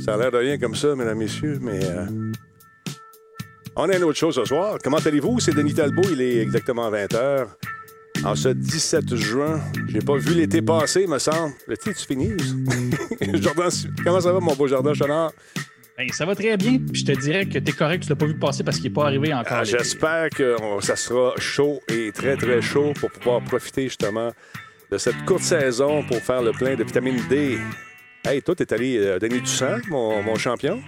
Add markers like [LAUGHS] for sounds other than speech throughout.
Ça a l'air de rien comme ça, mesdames, messieurs, mais euh, on a une autre chose ce soir. Comment allez-vous? C'est Denis Talbot, il est exactement 20h. En ce 17 juin, j'ai pas vu l'été passer, me semble. L'été, tu finis? Jordan, comment ça va, mon beau Jardin Chenard? Ben, ça va très bien. Puis je te dirais que t'es correct, tu l'as pas vu passer parce qu'il n'est pas arrivé encore. Ah, J'espère que ça sera chaud et très, très chaud pour pouvoir profiter justement de cette courte saison pour faire le plein de vitamine D. Hey, toi, t'es allé donner du sang, mon, mon champion?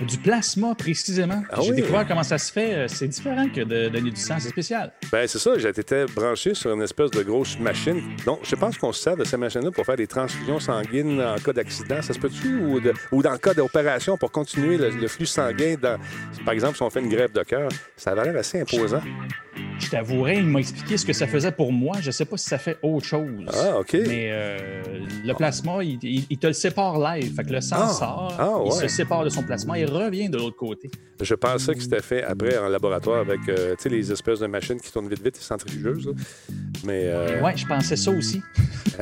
Du plasma, précisément. Ah J'ai oui? découvert comment ça se fait. Euh, C'est différent que de donner du sang. C'est spécial. Ben, c'est ça, j'étais branché sur une espèce de grosse machine. Donc, je pense qu'on se sert de cette machine-là pour faire des transfusions sanguines en cas d'accident. Ça se peut-tu? Ou, de- ou dans le cas d'opération pour continuer le, le flux sanguin. Dans, par exemple, si on fait une grève de cœur, ça avait l'air assez imposant. Je t'avouerais, il m'a expliqué ce que ça faisait pour moi. Je sais pas si ça fait autre chose. Ah, OK. Mais euh, le plasma, il, il- il te le sépare live. Fait que le sang Ah. sort, Ah, il ouais. se sépare de son plasma et revient de l'autre côté. Je pensais que c'était fait après en laboratoire avec euh, les espèces de machines qui tournent vite vite, les centrifugeuses. là. Mais, euh, Ouais, je pensais ça aussi.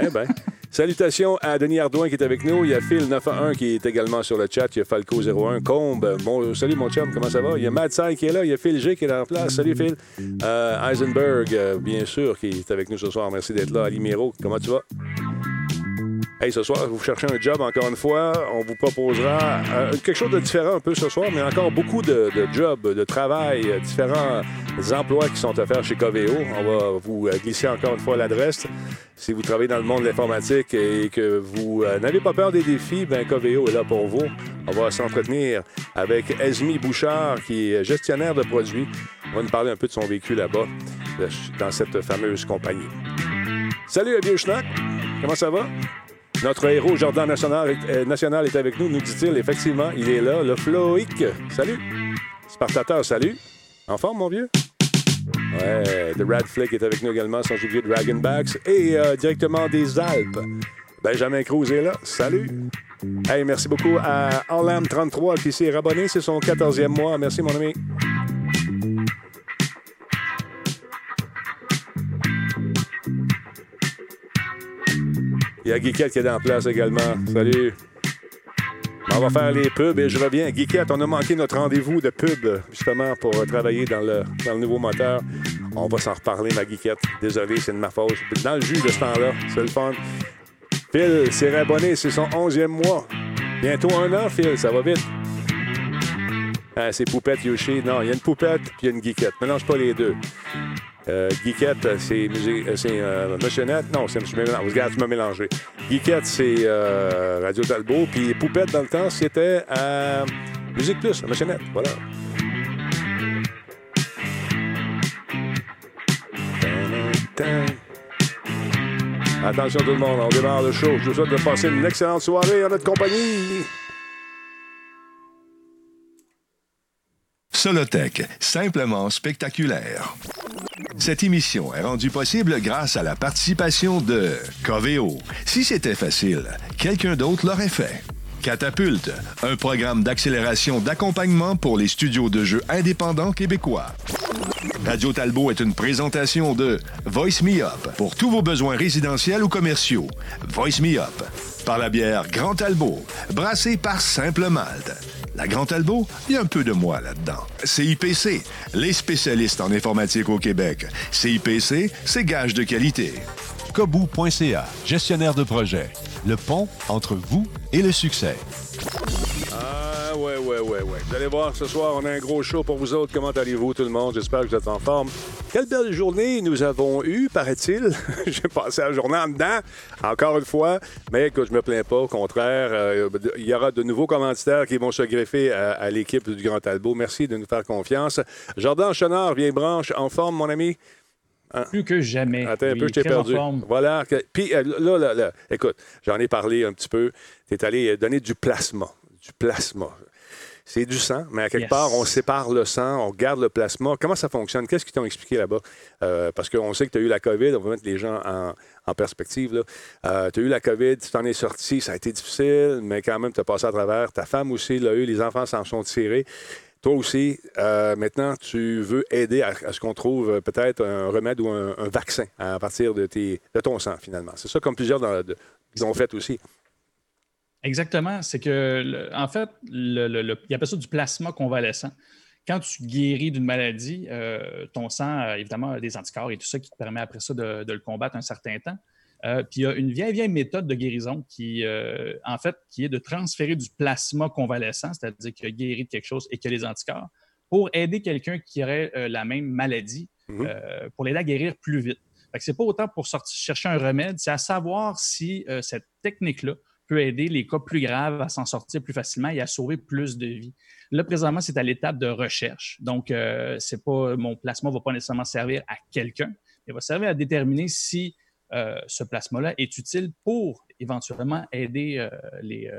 eh ben. [LAUGHS] Salutations à Denis Ardouin qui est avec nous. Il y a Phil 911 qui est également sur le chat. Il y a Falco 01, Combe. Bon, salut mon chum, comment ça va? Il y a Mad Sai qui est là. Il y a Phil G qui est en place. Salut Phil. Euh, euh, bien sûr, qui est avec nous ce soir. Merci d'être là. Ali Miro, comment tu vas? Hey, ce soir, vous cherchez un job encore une fois, on vous proposera euh, quelque chose de différent un peu ce soir, mais encore beaucoup de, de jobs, de travail, euh, différents emplois qui sont offerts chez Coveo. On va vous euh, glisser encore une fois l'adresse. Si vous travaillez dans le monde de l'informatique et que vous euh, n'avez pas peur des défis, ben Coveo est là pour vous. On va s'entretenir avec Esmi Bouchard, qui est gestionnaire de produits. On va nous parler un peu de son vécu là-bas, dans cette fameuse compagnie. Salut, vieux schnack! Comment ça va? Notre héros Jordan National est, euh, National est avec nous, nous dit-il. Effectivement, il est là, le Floïc. Salut. Spartateur, salut. En forme, mon vieux? Ouais, The Rad Flick est avec nous également, son vieux Dragonbacks. Et euh, directement des Alpes, Benjamin Cruz est là. Salut. Hey, merci beaucoup à Orlam33 qui s'est rabonné. C'est son 14e mois. Merci, mon ami. Il y a Guiquette qui est en place également. Salut. On va faire les pubs et je reviens. Guiquette, on a manqué notre rendez-vous de pub, justement, pour travailler dans le, dans le nouveau moteur. On va s'en reparler, ma Guiquette. Désolé, c'est de ma faute. Dans le jus de ce temps-là, c'est le fun. Phil s'est rabonné, c'est son 11e mois. Bientôt un an, Phil, ça va vite. Ah, c'est Poupette Yoshi. Non, il y a une poupette puis y a une geekette. Mélange pas les deux. Euh, geekette, c'est musique, euh, c'est euh. Non, c'est je mélange. Regarde, tu m'as mélangé. Geekette, c'est euh, Radio Talbot. Puis Poupette, dans le temps, c'était à Musique Plus, Motionnette. Voilà. Attention tout le monde, on démarre le show. Je vous souhaite de passer une excellente soirée en notre compagnie. Solotech, simplement spectaculaire. Cette émission est rendue possible grâce à la participation de Coveo. Si c'était facile, quelqu'un d'autre l'aurait fait. Catapulte, un programme d'accélération d'accompagnement pour les studios de jeux indépendants québécois. Radio Talbot est une présentation de Voice Me Up pour tous vos besoins résidentiels ou commerciaux. Voice Me Up par la bière Grand Talbot, brassée par Simple Malte. La Grand Talbot, il y a un peu de moi là-dedans. CIPC, les spécialistes en informatique au Québec. CIPC, c'est gage de qualité. Kobu.ca, gestionnaire de projet. Le pont entre vous et le succès. Ah, ouais, ouais, ouais, ouais. Vous allez voir, ce soir, on a un gros show pour vous autres. Comment allez-vous, tout le monde? J'espère que vous êtes en forme. Quelle belle journée nous avons eue, paraît-il. [LAUGHS] J'ai passé la journée en dedans, encore une fois. Mais écoute, je me plains pas. Au contraire, euh, il y aura de nouveaux commanditaires qui vont se greffer à, à l'équipe du Grand Talbot. Merci de nous faire confiance. Jordan Chenard, vieille branche, en forme, mon ami? Plus que jamais. Attends un peu, je t'ai perdu. Voilà. Puis euh, là, là, là, écoute, j'en ai parlé un petit peu. Tu es allé euh, donner du plasma. Du plasma. c'est du sang, mais à quelque part, on sépare le sang, on garde le plasma. Comment ça fonctionne? Qu'est-ce qu'ils t'ont expliqué là-bas? Euh, parce qu'on sait que tu as eu la COVID, on va mettre les gens en, perspective. Euh, tu as eu la COVID, tu t'en es sorti, ça a été difficile, mais quand même, tu as passé à travers. Ta femme aussi l'a eu, les enfants s'en sont tirés. Toi aussi, euh, maintenant, tu veux aider à, ce qu'on trouve peut-être un remède ou un, vaccin à partir de, tes, de ton sang, finalement. C'est ça comme plusieurs dans, ont fait aussi. Exactement. C'est que, en fait, le, le, il appelle ça du plasma convalescent. Quand tu guéris d'une maladie, euh, ton sang, évidemment, a des anticorps et tout ça qui te permet après ça de, le combattre un certain temps. Euh, puis il y a une vieille, vieille méthode de guérison qui, euh, en fait, qui est de transférer du plasma convalescent, c'est-à-dire qu'il a guéri de quelque chose et qu'il a les anticorps, pour aider quelqu'un qui aurait la même maladie, mhm. pour l'aider à guérir plus vite. Ce n'est pas autant pour sortir, chercher un remède, c'est à savoir si cette technique-là aider les cas plus graves à s'en sortir plus facilement et à sauver plus de vies. Là, présentement, c'est à l'étape de recherche. Donc, euh, c'est pas mon plasma ne va pas nécessairement servir à quelqu'un, il va servir à déterminer si euh, ce plasma-là est utile pour éventuellement aider euh, les,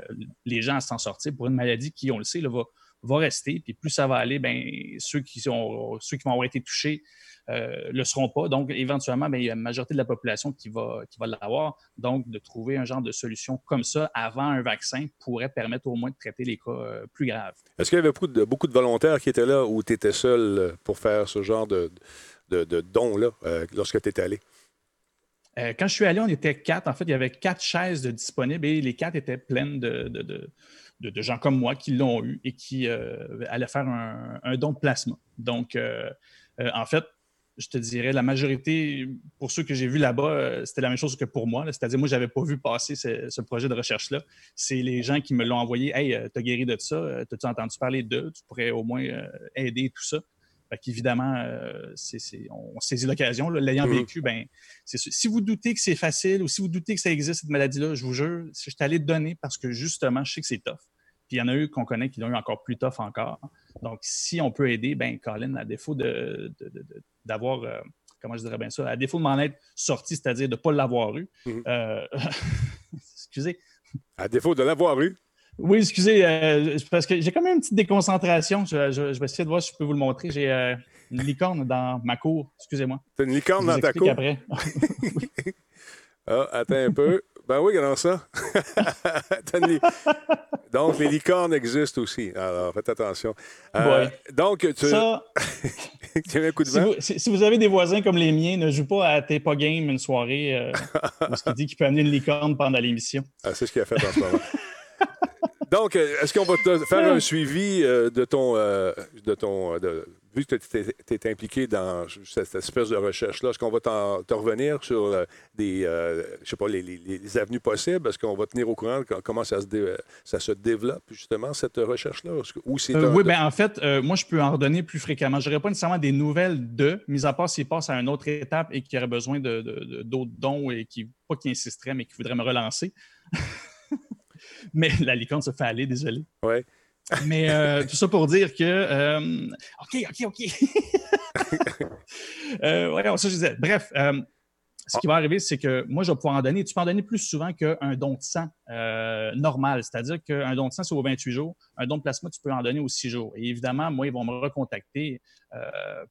les, gens à s'en sortir pour une maladie qui, on le sait, là, va, va rester. Puis plus ça va aller, ben, ceux, qui ceux qui vont avoir été touchés ne euh, le seront pas. Donc, éventuellement, ben, il y a une majorité de la population qui va, qui va l'avoir. Donc, de trouver un genre de solution comme ça avant un vaccin pourrait permettre au moins de traiter les cas euh, plus graves. Est-ce qu'il y avait beaucoup de, beaucoup de volontaires qui étaient là ou tu étais seul euh, pour faire ce genre de, de, don-là lorsque tu étais allé? quand je suis allé, on était quatre. En fait, il y avait quatre chaises disponibles et les quatre étaient pleines de, de, gens comme moi qui l'ont eu et qui allaient faire un, un, don de plasma. Donc, en fait, je te dirais, la majorité, pour ceux que j'ai vus là-bas, euh, c'était la même chose que pour moi. C'est-à-dire, moi, je n'avais pas vu passer ce, projet de recherche-là. C'est les gens qui me l'ont envoyé. Hey, euh, tu as guéri de ça, euh, as-tu entendu parler d'eux? Tu pourrais au moins aider tout ça. Fait qu'évidemment, on saisit l'occasion. L'ayant mm-hmm. vécu, ben, si vous doutez que c'est facile ou si vous doutez que ça existe, cette maladie-là, je vous jure, je suis allé donner parce que justement, je sais que c'est tough. Puis il y en a eu qu'on connaît qui l'ont eu encore plus tough encore. Donc, si on peut aider, ben Colin, à défaut d'avoir, euh, comment je dirais bien ça, à défaut de m'en être sorti, c'est-à-dire de ne pas l'avoir eu, mhm. euh, [LAUGHS] excusez. À défaut de l'avoir eu. Oui, excusez, euh, parce que j'ai quand même une petite déconcentration. Je, vais essayer de voir si je peux vous le montrer. J'ai une licorne dans ma cour. Excusez-moi. C'est une licorne dans ta cour? après. [LAUGHS] ah, attends un peu. Ben oui, comment ça. [LAUGHS] donc, les licornes existent aussi. Alors, faites attention. Euh, donc, tu... Ça... [LAUGHS] tu un coup de vent? Si vous, avez des voisins comme les miens, ne joue pas à T'es pas game une soirée euh, [LAUGHS] ce qu'il dit qu'il peut amener une licorne pendant l'émission. Ah, c'est ce qu'il a fait en ce moment. Donc, euh, est-ce qu'on va te faire un suivi de ton, de ton vu que tu es, impliqué dans cette espèce de recherche-là, est-ce qu'on va te revenir sur euh, des, euh, je sais pas, les, avenues possibles? Est-ce qu'on va tenir au courant de comment ça se, ça se développe, justement, cette recherche-là? Euh, oui, bien, en fait, moi, je peux en redonner plus fréquemment. Je n'aurais pas nécessairement des nouvelles de, mis à part s'il passe à une autre étape et qu'il aurait besoin d'autres dons et qui, pas qui insisterait, mais qui voudrait me relancer. [LAUGHS] mais la licorne se fait aller, désolé. Oui. Mais euh, [LAUGHS] tout ça pour dire que. Euh, OK, OK, OK. [LAUGHS] euh, ça, je disais. Bref, euh, ce qui va arriver, c'est que moi, je vais pouvoir en donner. Tu peux en donner plus souvent qu'un don de sang normal. C'est-à-dire qu'un don de sang, c'est aux 28 jours. Un don de plasma, tu peux en donner aux 6 jours. Et évidemment, moi, ils vont me recontacter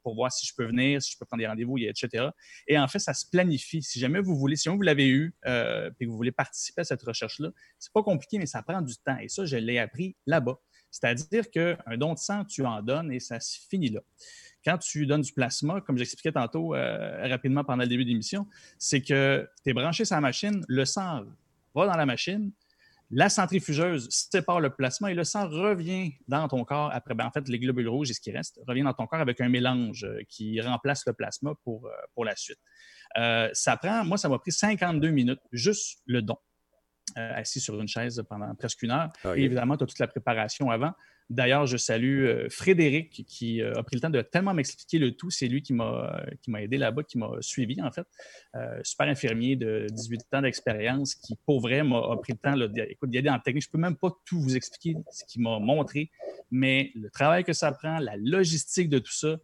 pour voir si je peux venir, si je peux prendre des rendez-vous, etc. Et en fait, ça se planifie. Si jamais vous voulez, si vous l'avez eu et que vous voulez participer à cette recherche-là, c'est pas compliqué, mais ça prend du temps. Et ça, je l'ai appris là-bas. C'est-à-dire qu'un don de sang, tu en donnes et ça se finit là. Quand tu donnes du plasma, comme j'expliquais tantôt euh, rapidement pendant le début de l'émission, c'est que tu es branché sur la machine, le sang va dans la machine, la centrifugeuse sépare le plasma et le sang revient dans ton corps après. Ben, en fait, les globules rouges et ce qui reste revient dans ton corps avec un mélange euh, qui remplace le plasma pour, euh, pour la suite. ça prend, moi, ça m'a pris 52 minutes, juste le don. Euh, assis sur une chaise pendant presque une heure. Ah, et évidemment, tu as toute la préparation avant. D'ailleurs, je salue euh, Frédéric qui euh, a pris le temps de tellement m'expliquer le tout. C'est lui qui m'a aidé là-bas, qui m'a suivi en fait. super infirmier de 18 ans d'expérience qui, pour vrai, m'a pris le temps d'y aider en technique. Je ne peux même pas tout vous expliquer ce qu'il m'a montré, mais le travail que ça prend, la logistique de tout ça,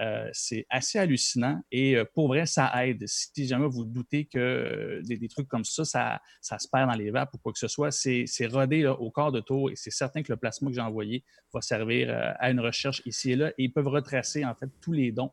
Euh, c'est assez hallucinant et euh, pour vrai, ça aide. Si jamais vous doutez que des, trucs comme ça, ça, ça, se perd dans les vapes ou quoi que ce soit, c'est rodé au quart de tour et c'est certain que le plasma que j'ai envoyé va servir à une recherche ici et là et ils peuvent retracer en fait tous les dons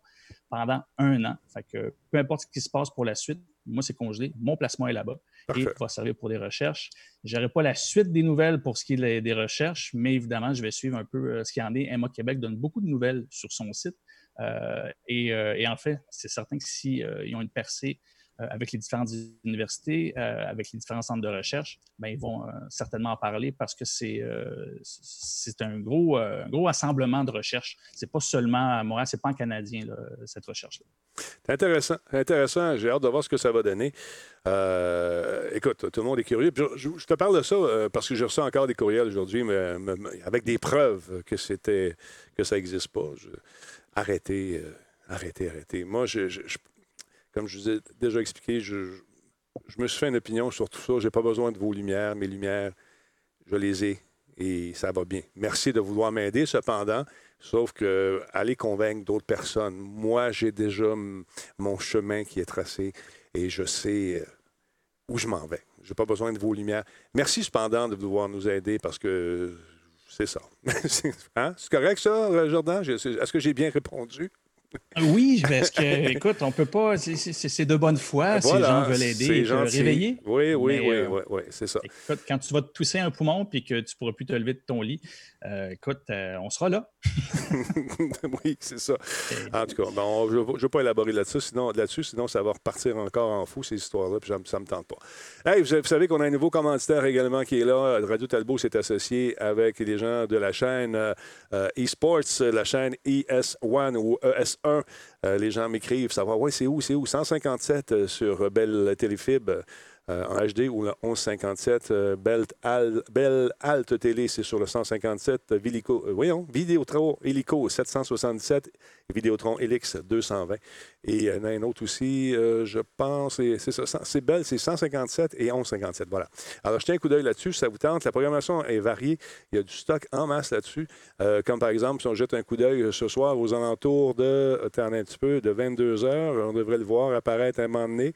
pendant un an. Fait que peu importe ce qui se passe pour la suite, moi, c'est congelé. Mon placement est là-bas et va servir pour des recherches. Je n'aurai pas la suite des nouvelles pour ce qui est des recherches, mais évidemment, je vais suivre un peu euh, ce qu'il y en est. Emma Québec donne beaucoup de nouvelles sur son site. Euh, euh, et, en fait, c'est certain que s'ils ont une percée euh, avec les différentes universités, euh, avec les différents centres de recherche, ben, ils vont euh, certainement en parler parce que c'est c'est un gros, gros assemblement de recherche. C'est pas seulement à Montréal, c'est pas en canadien, cette recherche-là. C'est intéressant, intéressant. J'ai hâte de voir ce que ça va donner. écoute, tout le monde est curieux. Je, te parle de ça parce que j'ai reçu encore des courriels aujourd'hui, mais, avec des preuves que c'était que ça n'existe pas. Arrêtez, arrêtez, arrêtez. Moi, je, comme je vous ai déjà expliqué, je, me suis fait une opinion sur tout ça. Je n'ai pas besoin de vos lumières. Mes lumières, je les ai et ça va bien. Merci de vouloir m'aider, cependant. Sauf que aller convaincre d'autres personnes. Moi, j'ai déjà mon chemin qui est tracé et je sais euh, où je m'en vais. Je n'ai pas besoin de vos lumières. Merci cependant de vouloir nous aider parce que c'est ça. [LAUGHS] Hein? C'est correct ça, Jordan? Est-ce que j'ai bien répondu? Oui, parce que, [LAUGHS] écoute, on peut pas. C'est de bonne foi. si les gens veulent aider, réveiller. Oui, oui, oui, euh, oui, oui, c'est ça. Écoute, quand tu vas te tousser un poumon puis que tu ne pourras plus te lever de ton lit, euh, écoute, euh, on sera là. [LAUGHS] oui, c'est ça. En tout cas, je ne vais pas élaborer là-dessus, sinon, là sinon ça va repartir encore en fou, ces histoires-là, puis ça ne me tente pas. Hey, vous, savez qu'on a un nouveau commanditaire également qui est là. Radio Talbot s'est associé avec les gens de la chaîne eSports, la chaîne ES1 ou ES1 euh, les gens m'écrivent, savoir, ouais, c'est où, c'est où? 157 euh, sur Belle Téléfib. Euh, en HD ou le 1157 euh, Belle, Alt Télé, c'est sur le 157 Vilico, voyons, Vidéotron Helico 767 et Vidéotron Helix 220. Et il y en a un autre aussi, je pense, c'est ça, c'est Belle, c'est 157 et 1157. Voilà. Alors, jetez un coup d'œil là-dessus, ça vous tente. La programmation est variée. Il y a du stock en masse là-dessus. comme par exemple, si on jette un coup d'œil ce soir aux alentours de, un petit peu, de 22 heures, on devrait le voir apparaître à un moment donné.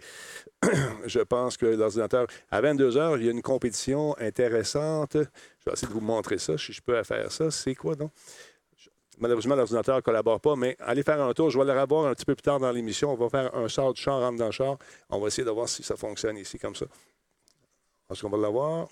[COUGHS] je pense que l'ordinateur, à 22 heures, il y a une compétition intéressante. Je vais essayer de vous montrer ça, si je peux faire ça. C'est quoi, donc? Malheureusement, l'ordinateur ne collabore pas, mais allez faire un tour. Je vais le revoir un petit peu plus tard dans l'émission. On va faire un sort du char, rentre dans le char. On va essayer de voir si ça fonctionne ici comme ça. Est-ce qu'on va l'avoir?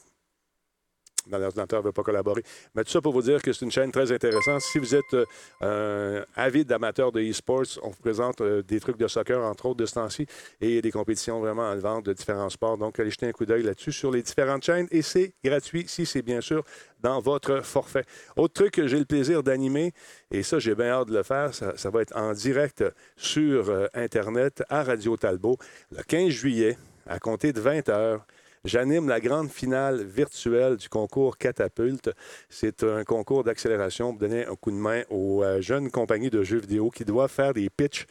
L'ordinateur ne veut pas collaborer. Mais tout ça pour vous dire que c'est une chaîne très intéressante. Si vous êtes euh, avide d'amateur de e-sports, on vous présente euh, des trucs de soccer, entre autres, de ce temps-ci, et des compétitions vraiment en vente de différents sports. Donc, allez jeter un coup d'œil là-dessus sur les différentes chaînes et c'est gratuit si c'est bien sûr dans votre forfait. Autre truc que j'ai le plaisir d'animer, et ça, j'ai bien hâte de le faire, ça, va être en direct sur euh, Internet à Radio Talbot le 15 juillet à compter de 20 heures. J'anime la grande finale virtuelle du concours Catapulte. C'est un concours d'accélération pour donner un coup de main aux euh, jeunes compagnies de jeux vidéo qui doivent faire des pitchs.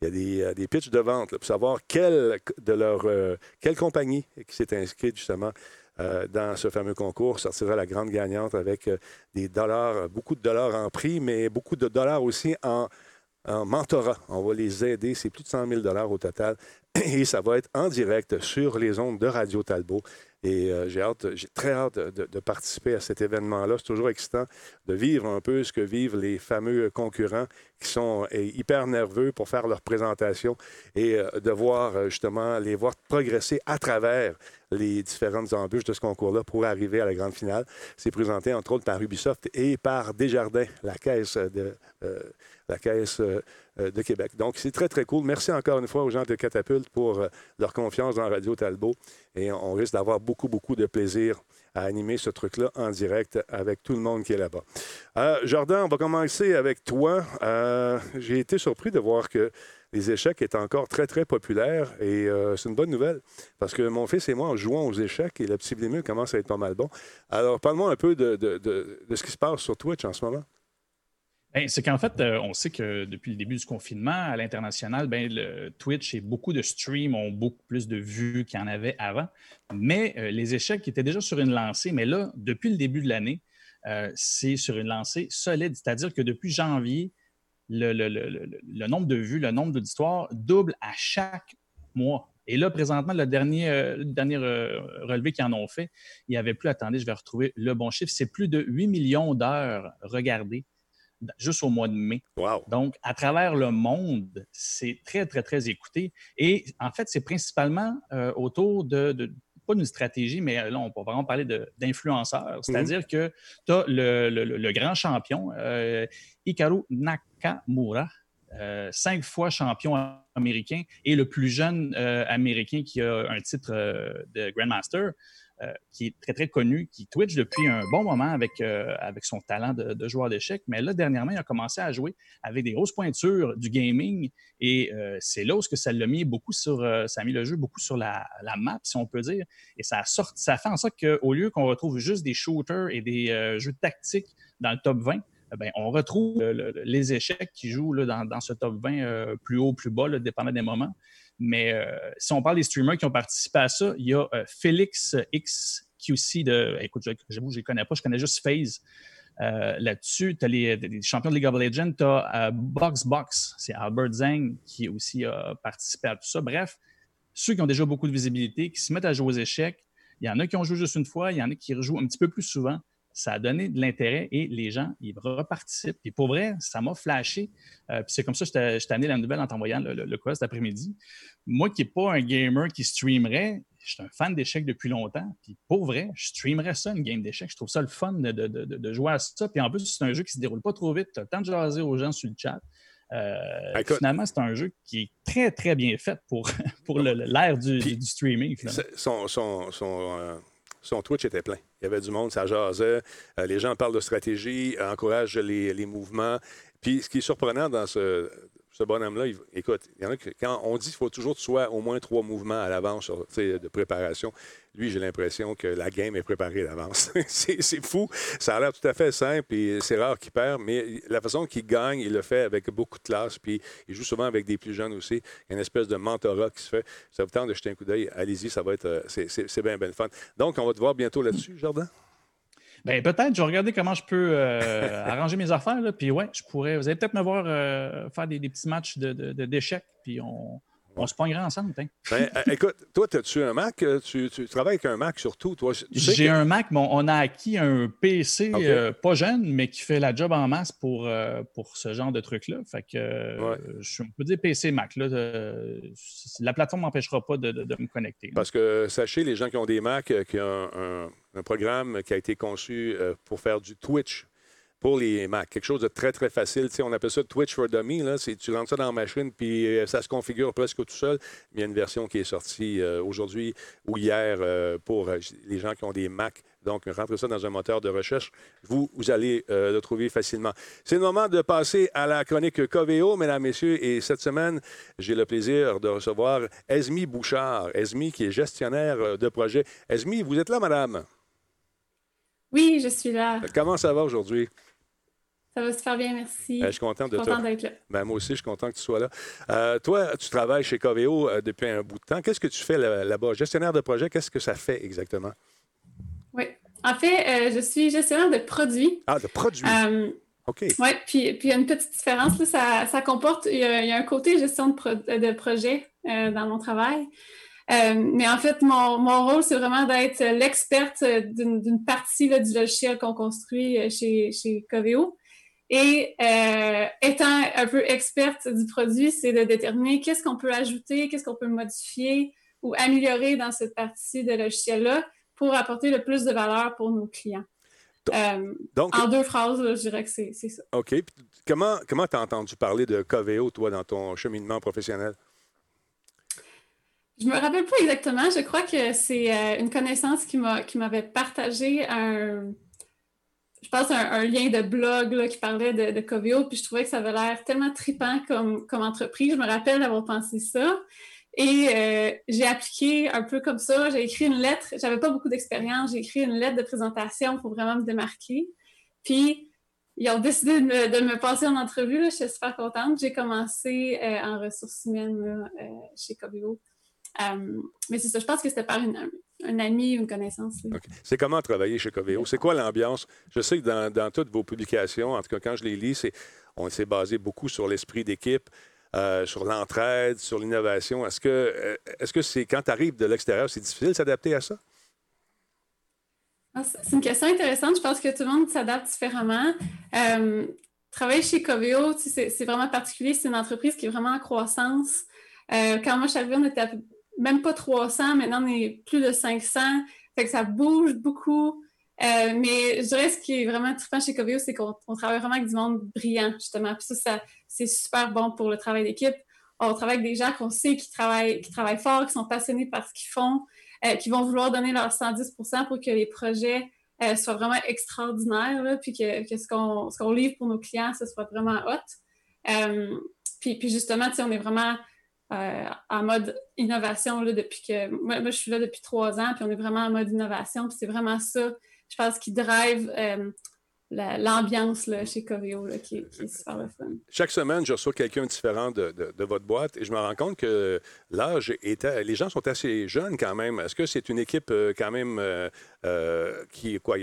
Il y a des, euh, des pitchs de vente pour savoir quelle, de euh, quelle compagnie qui s'est inscrite justement dans ce fameux concours sortira la grande gagnante avec des dollars, beaucoup de dollars en prix, mais beaucoup de dollars aussi en, en mentorat. On va les aider. C'est plus de 100 000 dollars au total [CLEARS THROAT] et ça va être en direct sur les ondes de Radio Talbot. Et euh, j'ai hâte, j'ai très hâte de, participer à cet événement-là. C'est toujours excitant de vivre un peu ce que vivent les fameux concurrents qui sont euh, hyper nerveux pour faire leur présentation et euh, de voir justement les voir progresser à travers les différentes embûches de ce concours-là pour arriver à la grande finale. C'est présenté entre autres par Ubisoft et par Desjardins, la caisse de la caisse euh, de Québec. Donc, c'est très, très cool. Merci encore une fois aux gens de Catapulte pour euh, leur confiance dans Radio Talbot. Et on risque d'avoir beaucoup, beaucoup de plaisir à animer ce truc-là en direct avec tout le monde qui est là-bas. Euh, Jordan, on va commencer avec toi. J'ai été surpris de voir que les échecs étaient encore très, très populaires et c'est une bonne nouvelle parce que mon fils et moi, en jouant aux échecs et le petit Vlimul commence à être pas mal bon. Alors, parle-moi un peu de, de ce qui se passe sur Twitch en ce moment. Ben, c'est qu'en fait, euh, on sait que depuis le début du confinement, à l'international, ben, le Twitch et beaucoup de streams ont beaucoup plus de vues qu'il y en avait avant. Mais euh, les échecs étaient déjà sur une lancée. Mais là, depuis le début de l'année, euh, c'est sur une lancée solide. C'est-à-dire que depuis janvier, le, nombre de vues, le nombre d'auditoires double à chaque mois. Et là, présentement, le dernier, euh, dernier euh, relevé qu'ils en ont fait, il n'y avait plus, attendez, je vais retrouver le bon chiffre, c'est plus de 8 millions d'heures regardées juste au mois de mai. Donc, à travers le monde, c'est très, très, très écouté. Et en fait, c'est principalement euh, autour de, pas d'une stratégie, mais là, on peut vraiment parler d'influenceurs. Mhm. C'est-à-dire que tu as le, grand champion, euh, Hikaru Nakamura, euh, cinq fois champion américain et le plus jeune américain qui a un titre de Grandmaster. Euh, qui est très, très connu, qui Twitch depuis un bon moment avec, euh, avec son talent de, joueur d'échecs. Mais là, dernièrement, il a commencé à jouer avec des grosses pointures du gaming. Et euh, c'est là où ça l'a mis beaucoup sur, ça a mis le jeu beaucoup sur la, map, si on peut dire. Et ça, a sorti, ça fait en sorte qu'au lieu qu'on retrouve juste des shooters et des jeux tactiques dans le top 20, ben, on retrouve les échecs qui jouent là, dans, ce top 20 plus haut, plus bas, dépendant des moments. Mais euh, si on parle des streamers qui ont participé à ça, il y a euh, Félix XQC de. Écoute, j'avoue, je ne les connais pas, je connais juste FaZe. Euh, là-dessus, tu as les, champions de League of Legends, tu as Box Box, c'est Albert Zeng qui aussi a participé à tout ça. Bref, ceux qui ont déjà beaucoup de visibilité, qui se mettent à jouer aux échecs, il y en a qui ont joué juste une fois, il y en a qui rejouent un petit peu plus souvent ça a donné de l'intérêt et les gens, ils reparticipent. Et pour vrai, ça m'a flashé. Euh, puis c'est comme ça que je t'ai amené la nouvelle en t'envoyant le, le, cet après-midi. Moi qui n'ai pas un gamer qui streamerait, je suis un fan d'échecs depuis longtemps. Puis pour vrai, je streamerais ça, une game d'échecs. Je trouve ça le fun de, jouer à ça. Puis en plus, c'est un jeu qui se déroule pas trop vite. Tu as le temps de jaser aux gens sur le chat. Euh, finalement, c'est un jeu qui est très, très bien fait pour, [LAUGHS] pour l'ère du, streaming. Son, son, euh, son Twitch était plein. Il y avait du monde, ça jasait. Euh, les gens parlent de stratégie, encouragent les, mouvements. Puis ce qui est surprenant dans ce, ce bonhomme-là, écoute, il y en a que, quand on dit qu'il faut toujours que tu sois au moins trois mouvements à l'avance de préparation, lui, j'ai l'impression que la game est préparée d'avance. [LAUGHS] c'est fou. Ça a l'air tout à fait simple et c'est rare qu'il perd, mais la façon qu'il gagne, il le fait avec beaucoup de classe. Puis il joue souvent avec des plus jeunes aussi. Il y a une espèce de mentorat qui se fait. Ça vous tente de jeter un coup d'œil? Allez-y, ça va être. Euh, c'est bien, bien fun. Donc, on va te voir bientôt là-dessus, Jardin. Ben, peut-être, je vais regarder comment je peux euh, [LAUGHS] arranger mes affaires. Puis ouais, je pourrais. Vous allez peut-être me voir euh, faire des, petits matchs de, d'échecs, puis on, on se pognerait ensemble. Ben, euh, écoute, toi, as-tu un Mac? Tu, travailles avec un Mac surtout. Toi, J'ai un Mac, mais on a acquis un PC pas jeune, mais qui fait la job en masse pour, pour ce genre de truc-là. Fait que je peux dire PC Mac. Là, la plateforme m'empêchera pas de, me connecter. Parce que sachez, les gens qui ont des Macs, qui ont un un programme qui a été conçu euh, pour faire du Twitch pour les Mac. Quelque chose de très, très facile. on appelle ça Twitch for Dummy. Là. Tu rentres ça dans la machine, puis euh, ça se configure presque tout seul. Il y a une version qui est sortie euh, aujourd'hui ou hier pour les gens qui ont des Mac. Donc, rentrez ça dans un moteur de recherche. Vous, vous allez le trouver facilement. C'est le moment de passer à la chronique Coveo, mesdames, messieurs. Et cette semaine, j'ai le plaisir de recevoir Esmi Bouchard. Esmi, qui est gestionnaire de projet. Esmi, vous êtes là, madame? Oui, je suis là. Comment ça va aujourd'hui? Ça va super bien, merci. Ben, je suis content de d'être là. Ben, moi aussi, je suis content que tu sois là. Euh, toi, tu travailles chez Coveo euh, depuis un bout de temps. Qu'est-ce que tu fais là-bas? Gestionnaire de projet, qu'est-ce que ça fait exactement? Oui. En fait, euh, je suis gestionnaire de produits. Ah, de produits. OK. Oui, puis, puis il y a une petite différence. ça, comporte, il y, a, un côté gestion de, de projet dans mon travail. Euh, mais en fait, mon, mon rôle, c'est vraiment d'être l'experte d'une partie là, du logiciel qu'on construit euh, chez, chez Coveo. Et euh, étant un peu experte du produit, c'est de déterminer qu'est-ce qu'on peut ajouter, qu'est-ce qu'on peut modifier ou améliorer dans cette partie de logiciel-là pour apporter le plus de valeur pour nos clients. Donc, en deux phrases, je dirais que c'est ça. OK. Comment tu comment as entendu parler de Coveo, toi, dans ton cheminement professionnel? Je me rappelle pas exactement. Je crois que c'est euh, une connaissance qui m'avait partagé un, je pense, un, lien de blog qui parlait de, de Covio, puis je trouvais que ça avait l'air tellement tripant comme, entreprise. Je me rappelle d'avoir pensé ça. Et euh, j'ai appliqué un peu comme ça. J'ai écrit une lettre. J'avais pas beaucoup d'expérience. J'ai écrit une lettre de présentation pour vraiment me démarquer. Puis, ils ont décidé de me, passer en entrevue. Je suis super contente. J'ai commencé euh, en ressources humaines chez Covio euh, mais c'est ça, je pense que c'était par une, un ami, une connaissance. C'est comment travailler chez Coveo? C'est quoi l'ambiance? Je sais que dans, toutes vos publications, en tout cas quand je les lis, c'est on s'est basé beaucoup sur l'esprit d'équipe. Euh, sur l'entraide, sur l'innovation. Est-ce que euh, est-ce que c'est quand tu arrives de l'extérieur, c'est difficile de s'adapter à ça? Ah, c'est une question intéressante. Je pense que tout le monde s'adapte différemment. Euh, travailler chez Coveo, c'est vraiment particulier. C'est une entreprise qui est vraiment en croissance. quand moi je suis arrivée, on était même pas 300. Maintenant, on est plus de 500. Fait que ça bouge beaucoup. mais je dirais ce qui est vraiment trippant chez Coveo, c'est qu'on travaille vraiment avec du monde brillant, justement. Puis ça, c'est super bon pour le travail d'équipe. On travaille avec des gens qu'on sait qui travaillent, qui travaillent fort, qui sont passionnés par ce qu'ils font, euh, qui vont vouloir donner leur 110 pour que les projets euh, soient vraiment extraordinaires, puis que, ce qu'on livre pour nos clients, ce soit vraiment hot. Euh, puis, justement, on est vraiment en mode innovation là, depuis que. Moi, je suis là depuis trois ans, puis on est vraiment en mode innovation, puis c'est vraiment ça, je pense, qui drive l'ambiance chez Coveo qui, est super le fun. Chaque semaine, je reçois quelqu'un différent de, votre boîte et je me rends compte que l'âge était. Les gens sont assez jeunes quand même. Est-ce que c'est une équipe euh, quand même euh, euh, qui. Quoi,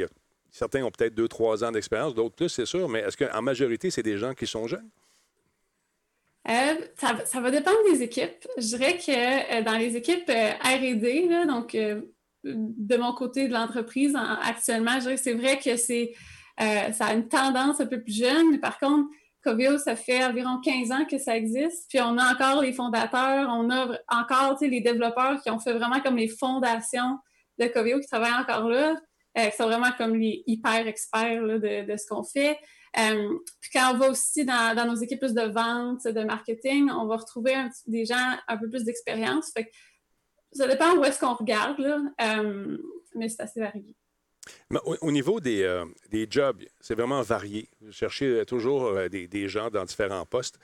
certains ont peut-être deux, trois ans d'expérience, d'autres plus, c'est sûr, mais est-ce qu'en majorité, c'est des gens qui sont jeunes? Ça, va dépendre des équipes. Je dirais que dans les équipes RD, donc de mon côté de l'entreprise actuellement, je dirais que c'est vrai que c'est euh, ça a une tendance un peu plus jeune, mais par contre, Covio, ça fait environ 15 ans que ça existe. Puis on a encore les fondateurs, on a encore les développeurs qui ont fait vraiment comme les fondations de Covio qui travaillent encore là, euh, qui sont vraiment comme les hyper experts de, ce qu'on fait. Euh, puis quand on va aussi dans, nos équipes plus de vente, de marketing, on va retrouver des gens un peu plus d'expérience. ça dépend où est-ce qu'on regarde, là, mais c'est assez varié au, niveau euh, des, jobs, c'est vraiment varié. Vous cherchez toujours euh, des, gens dans différents postes.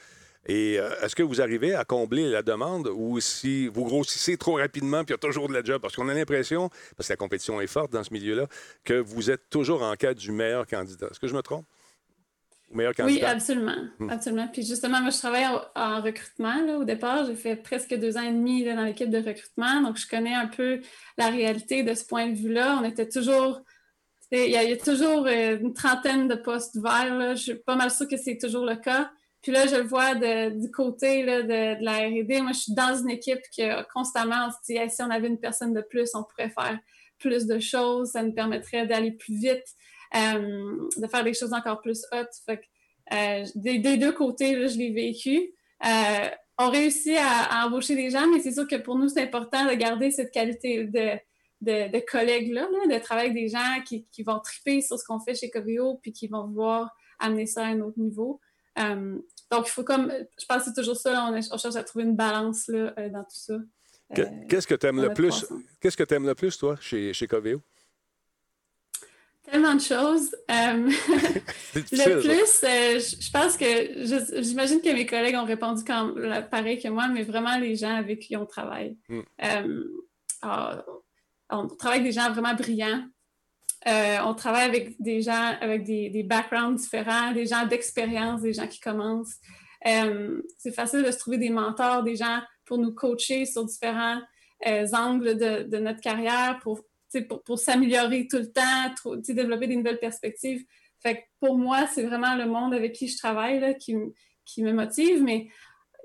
Et euh, est-ce que vous arrivez à combler la demande ou si vous grossissez trop rapidement puis il y a toujours de la job? Parce qu'on a l'impression, parce que la compétition est forte dans ce milieu-là, que vous êtes toujours en quête du meilleur candidat. Est-ce que je me trompe? Meilleur candidat? Oui, absolument. Hmm. Absolument. Puis justement, moi, je travaille en, recrutement au départ. J'ai fait presque deux ans et demi dans l'équipe de recrutement. Donc, je connais un peu la réalité de ce point de vue-là. On était toujours il y, a, toujours euh, une trentaine de postes ouverts. Je suis pas mal sûre que c'est toujours le cas. Puis là, je le vois du côté de, la R&D. Moi, je suis dans une équipe que constamment, on se dit, si on avait une personne de plus, on pourrait faire plus de choses. Ça nous permettrait d'aller plus vite, de faire des choses encore plus hautes. Euh, des, deux côtés, je l'ai vécu. on réussit à, à, embaucher des gens, mais c'est sûr que pour nous, c'est important de garder cette qualité de de, collègues-là, de travailler avec des gens qui, vont triper sur ce qu'on fait chez Coveo puis qui vont vouloir amener ça à un autre niveau. Euh, donc, il faut comme, je pense que c'est toujours ça, on, cherche à trouver une balance là, euh, dans tout ça. Euh, qu'est-ce que tu aimes le plus? Qu'est-ce que tu aimes le plus, toi, chez, chez Coveo? Tellement de choses. [LAUGHS] le plus, je, pense que j'imagine que mes collègues ont répondu comme pareil que moi, mais vraiment les gens avec qui on travaille. Hmm. Ah, on travaille avec des gens vraiment brillants. Euh, on travaille avec des gens avec des, backgrounds différents, des gens d'expérience, des gens qui commencent. Euh, c'est facile de se trouver des mentors, des gens pour nous coacher sur différents euh, angles de, notre carrière, pour, pour, s'améliorer tout le temps, développer des nouvelles perspectives. Fait pour moi, c'est vraiment le monde avec qui je travaille qui, qui me motive, mais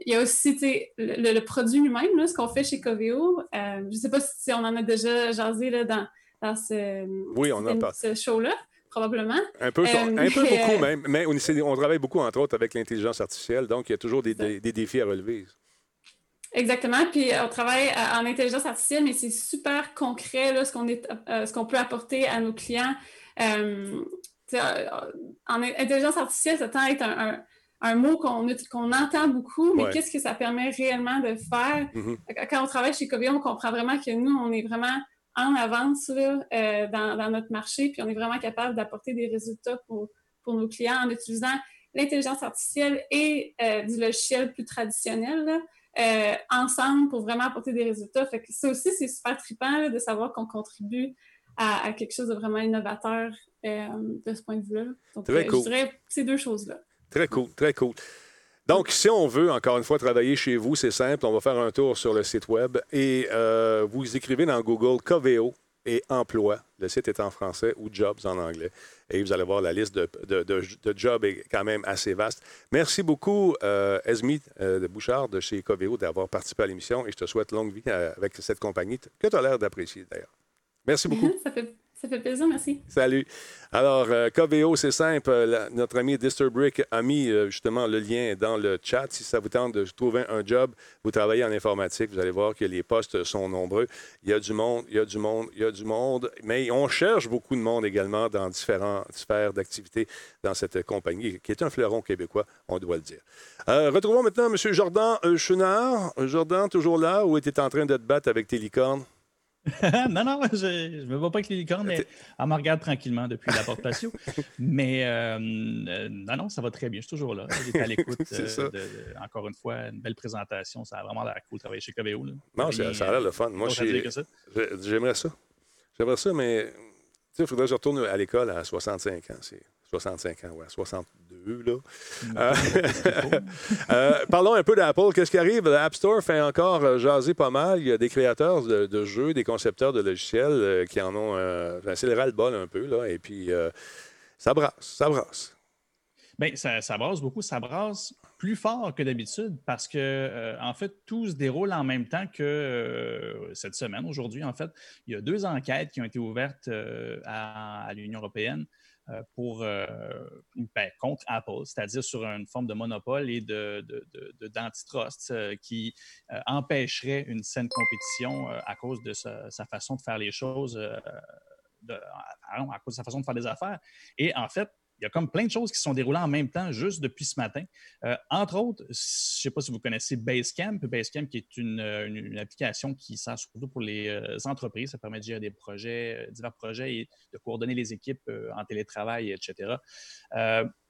il y a aussi le, produit lui-même, ce qu'on fait chez Coveo. Euh, je ne sais pas si on en a déjà jasé là, dans, dans ce, oui, on ce show-là, probablement. Un peu, euh, un peu beaucoup même, mais on, on, travaille beaucoup, entre autres, avec l'intelligence artificielle, donc il y a toujours des, des, défis à relever. Exactement. Puis on travaille en intelligence artificielle, mais c'est super concret là, ce qu'on euh, ce qu'on peut apporter à nos clients. en intelligence artificielle, ça tend à être un un mot qu'on qu'on entend beaucoup, mais qu'est-ce que ça permet réellement de faire? Mm-hmm. Quand on travaille chez Covio, on comprend vraiment que nous, on est vraiment en avance euh, dans, notre marché, puis on est vraiment capable d'apporter des résultats pour, pour nos clients en utilisant l'intelligence artificielle et euh, du logiciel plus traditionnel euh, ensemble pour vraiment apporter des résultats. Fait que ça aussi, c'est super trippant de savoir qu'on contribue à, quelque chose de vraiment innovateur de ce point de vue-là. Donc, je dirais ces deux choses-là. Très cool, très cool. Donc, si on veut, encore une fois, travailler chez vous, c'est simple. On va faire un tour sur le site web et euh, vous écrivez dans Google Coveo et emploi. Le site est en français ou jobs en anglais. Et vous allez voir, la liste de, jobs est quand même assez vaste. Merci beaucoup, euh, Esme euh, de Bouchard de chez Coveo d'avoir participé à l'émission et je te souhaite longue vie euh, avec cette compagnie que tu as l'air d'apprécier d'ailleurs. Merci beaucoup. [LAUGHS] ça fait plaisir, merci. Salut. Alors, euh, KVO, c'est simple. notre ami Disturbrick a mis euh, justement le lien dans le chat. Si ça vous tente de trouver un job, vous travaillez en informatique, vous allez voir que les postes sont nombreux. Il y a du monde, il y a du monde, il y a du monde. Mais on cherche beaucoup de monde également dans différentes sphères d'activité dans cette compagnie, qui est un fleuron québécois, on doit le dire. Euh, retrouvons maintenant M. Jordan Chenard. Jordan, toujours là, ou était en train de te battre avec tes licornes? [LAUGHS] non, non, je ne me vois pas avec les licornes, mais elle me regarde tranquillement depuis la porte patio. [LAUGHS] mais euh, euh, non, non, ça va très bien. Je suis toujours là. J'étais à l'écoute. [LAUGHS] Euh, encore une fois, une belle présentation. Ça a vraiment l'air cool de travailler chez Coveo. Non, ça a l'air le fun. Moi, j'aimerais ça. J'aimerais ça, mais il faudrait que je retourne à l'école à 65 ans. C'est 65 ans, ouais, 62, là. Euh, [LAUGHS] euh, parlons un peu d'Apple. Qu'est-ce qui arrive? L'App Store fait encore euh, jaser pas mal. Il y a des créateurs de, jeux, des concepteurs de logiciels qui en ont... C'est le ras-le-bol un peu, là. Et puis, ça brasse, ça brasse. Bien, ça, ça, brasse beaucoup. Ça brasse plus fort que d'habitude parce que, en fait, tout se déroule en même temps que cette semaine, aujourd'hui, en fait. Il y a deux enquêtes qui ont été ouvertes à l'Union européenne. Euh, pour, euh, ben, contre Apple, c'est-à-dire sur une forme de monopole et d'antitrust de, de, euh, qui empêcherait une saine compétition à cause de sa, façon de faire les choses, à cause de sa façon de faire des affaires. Et en fait, il y a comme plein de choses qui sont déroulées en même temps juste depuis ce matin. Euh, entre autres, je ne sais pas si vous connaissez Basecamp. Basecamp, qui est une, euh, application qui sert surtout pour les euh, entreprises. Ça permet de gérer des projets, divers projets et de coordonner les équipes en télétravail, etc.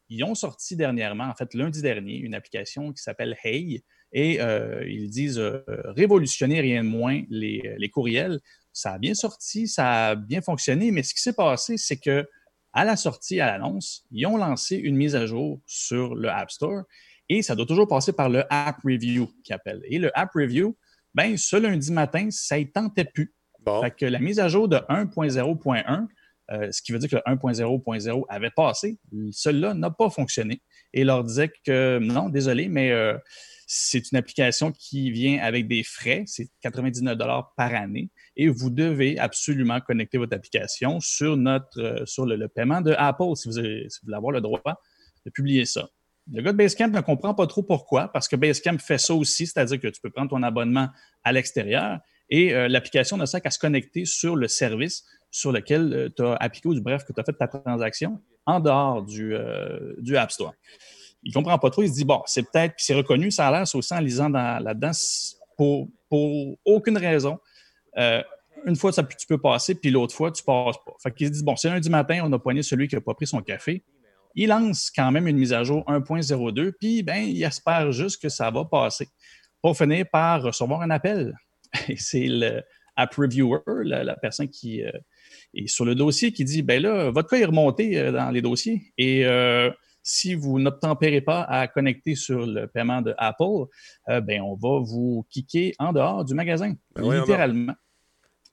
ils ont sorti dernièrement, en fait lundi dernier, une application qui s'appelle Hey et ils disent révolutionner rien de moins les, les courriels. Ça a bien sorti, ça a bien fonctionné, mais ce qui s'est passé, c'est que à la sortie, à l'annonce, ils ont lancé une mise à jour sur le App Store et ça doit toujours passer par le App Review qui appelle. Et le App Review, ben, ce lundi matin, ça ne tentait plus. Fait que la mise à jour de 1.0.1, euh, ce qui veut dire que le 1.0.0 avait passé, celui-là n'a pas fonctionné. Et leur disait que non, désolé, mais euh, c'est une application qui vient avec des frais, c'est 99 par année, et vous devez absolument connecter votre application sur, notre, euh, sur le, paiement de Apple si vous, voulez avoir le droit de publier ça. Le gars de Basecamp ne comprend pas trop pourquoi, parce que Basecamp fait ça aussi, c'est-à-dire que tu peux prendre ton abonnement à l'extérieur et euh, l'application ne sert qu'à se connecter sur le service sur lequel euh, tu as appliqué ou du bref que tu as fait ta transaction en dehors du, du App Store il comprend pas trop. Il se dit, bon, c'est peut-être, puis c'est reconnu, ça a l'air, c'est aussi en lisant là-dedans, pour, pour aucune raison. Euh, une fois, ça, tu peux passer, puis l'autre fois, tu passes pas. Fait qu'il se dit, bon, c'est lundi matin, on a poigné celui qui n'a pas pris son café. Il lance quand même une mise à jour 1.02, puis ben, il espère juste que ça va passer pour finir par recevoir un appel. [LAUGHS] Et c'est le app reviewer, la, personne qui euh, est sur le dossier, qui dit, ben là, votre cas est remonté euh, dans les dossiers et si vous n'obtempérez pas à connecter sur le paiement de Apple, euh, ben, on va vous kicker en dehors du magasin, ben littéralement.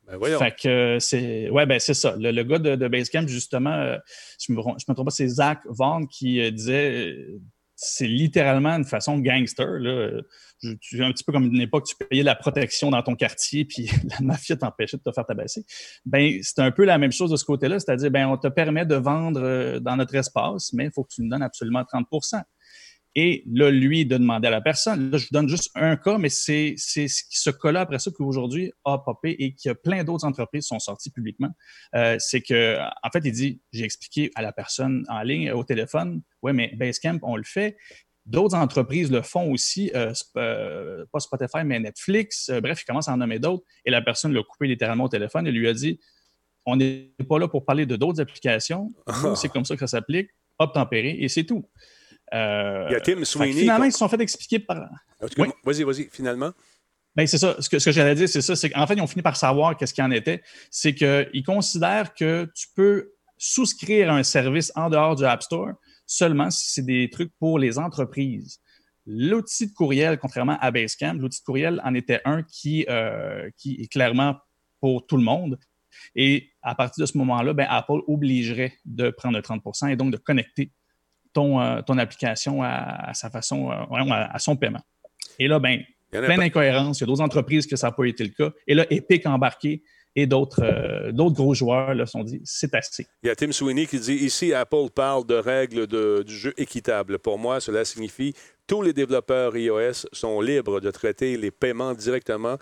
Ben fait que c'est ouais ben c'est ça. Le, gars de, Basecamp justement, euh, je me me trompe pas, c'est Zach Vaughn qui euh, disait c'est littéralement une façon gangster. Là. un petit peu comme une époque, tu payais la protection dans ton quartier, puis [LAUGHS] la mafia t'empêchait de te faire tabasser. Ben, c'est un peu la même chose de ce côté-là, c'est-à-dire, ben, on te permet de vendre euh, dans notre espace, mais il faut que tu nous donnes absolument 30 et là, lui, de demander à la personne, là, je vous donne juste un cas, mais c'est ce cas-là après ça qu'aujourd'hui a popé et qu'il y a plein d'autres entreprises sont sorties publiquement. Euh, c'est que, en fait, il dit, j'ai expliqué à la personne en ligne, au téléphone, ouais, mais Basecamp, on le fait. D'autres entreprises le font aussi, euh, euh, pas Spotify, mais Netflix. bref, il commence à en nommer d'autres. Et la personne l'a coupé littéralement au téléphone et lui a dit, on n'est pas là pour parler de d'autres applications. C'est comme ça que ça s'applique. Hop, tempéré, et c'est tout. Euh, Il y a Tim Sweeney. Finalement, ils se sont fait expliquer par. Vas-y, vas-y, finalement. Ben, c'est ça. Ce que, ce que j'allais dire, c'est ça. C'est qu'en fait, ils ont fini par savoir qu'est-ce qu'il en était. C'est qu'ils considèrent que tu peux souscrire à un service en dehors du App Store seulement si c'est des trucs pour les entreprises. L'outil de courriel, contrairement à Basecamp, l'outil de courriel en était un qui, euh, qui est clairement pour tout le monde. Et à partir de ce moment-là, ben, Apple obligerait de prendre le 30% et donc de connecter ton, euh, ton application à, sa façon, euh, à, son paiement. Et là, ben, plein d'incohérences. Il y a d'autres entreprises que ça n'a pas été le cas. Et là, Epic embarqué et d'autres euh, d'autres gros joueurs là, sont dit c'est assez. Il y a Tim Sweeney qui dit ici Apple parle de règles de, du jeu équitable. Pour moi, cela signifie tous les développeurs iOS sont libres de traiter les paiements directement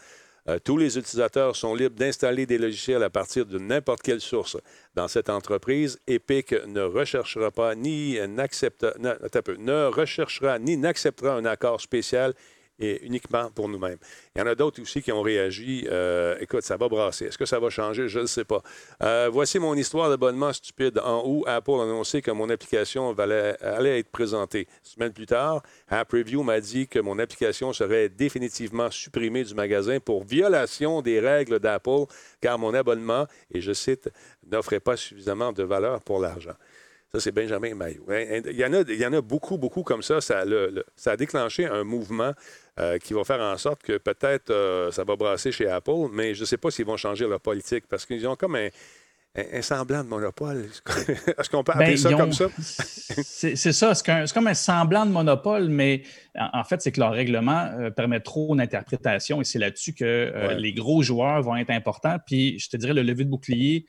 euh, tous les utilisateurs sont libres d'installer des logiciels à partir de n'importe quelle source. Dans cette entreprise, Epic ne recherchera pas ni ne recherchera ni n'acceptera un accord spécial et uniquement pour nous-mêmes. Il y en a d'autres aussi qui ont réagi. Euh, écoute, ça va brasser. Est-ce que ça va changer? Je ne sais pas. Euh, voici mon histoire d'abonnement stupide. En août, Apple a annoncé que mon application allait être présentée. semaine plus tard, App Review m'a dit que mon application serait définitivement supprimée du magasin pour violation des règles d'Apple, car mon abonnement, et je cite, n'offrait pas suffisamment de valeur pour l'argent. Ça, c'est Benjamin Maillot. Hein, il y, en a, il y en a beaucoup, beaucoup comme ça. Ça, ça a déclenché un mouvement euh, qui va faire en sorte que peut-être euh, ça va brasser chez Apple, mais je ne sais pas s'ils vont changer leur politique parce qu'ils ont comme un, semblant de monopole. [LAUGHS] Est-ce qu'on peut appeler ben, ça comme [LAUGHS] ça? c'est ça. C'est comme un semblant de monopole, mais en, fait, c'est que leur règlement euh, permet trop d'interprétation et c'est là-dessus que les gros joueurs vont être importants. Puis, je te dirais, le levier de bouclier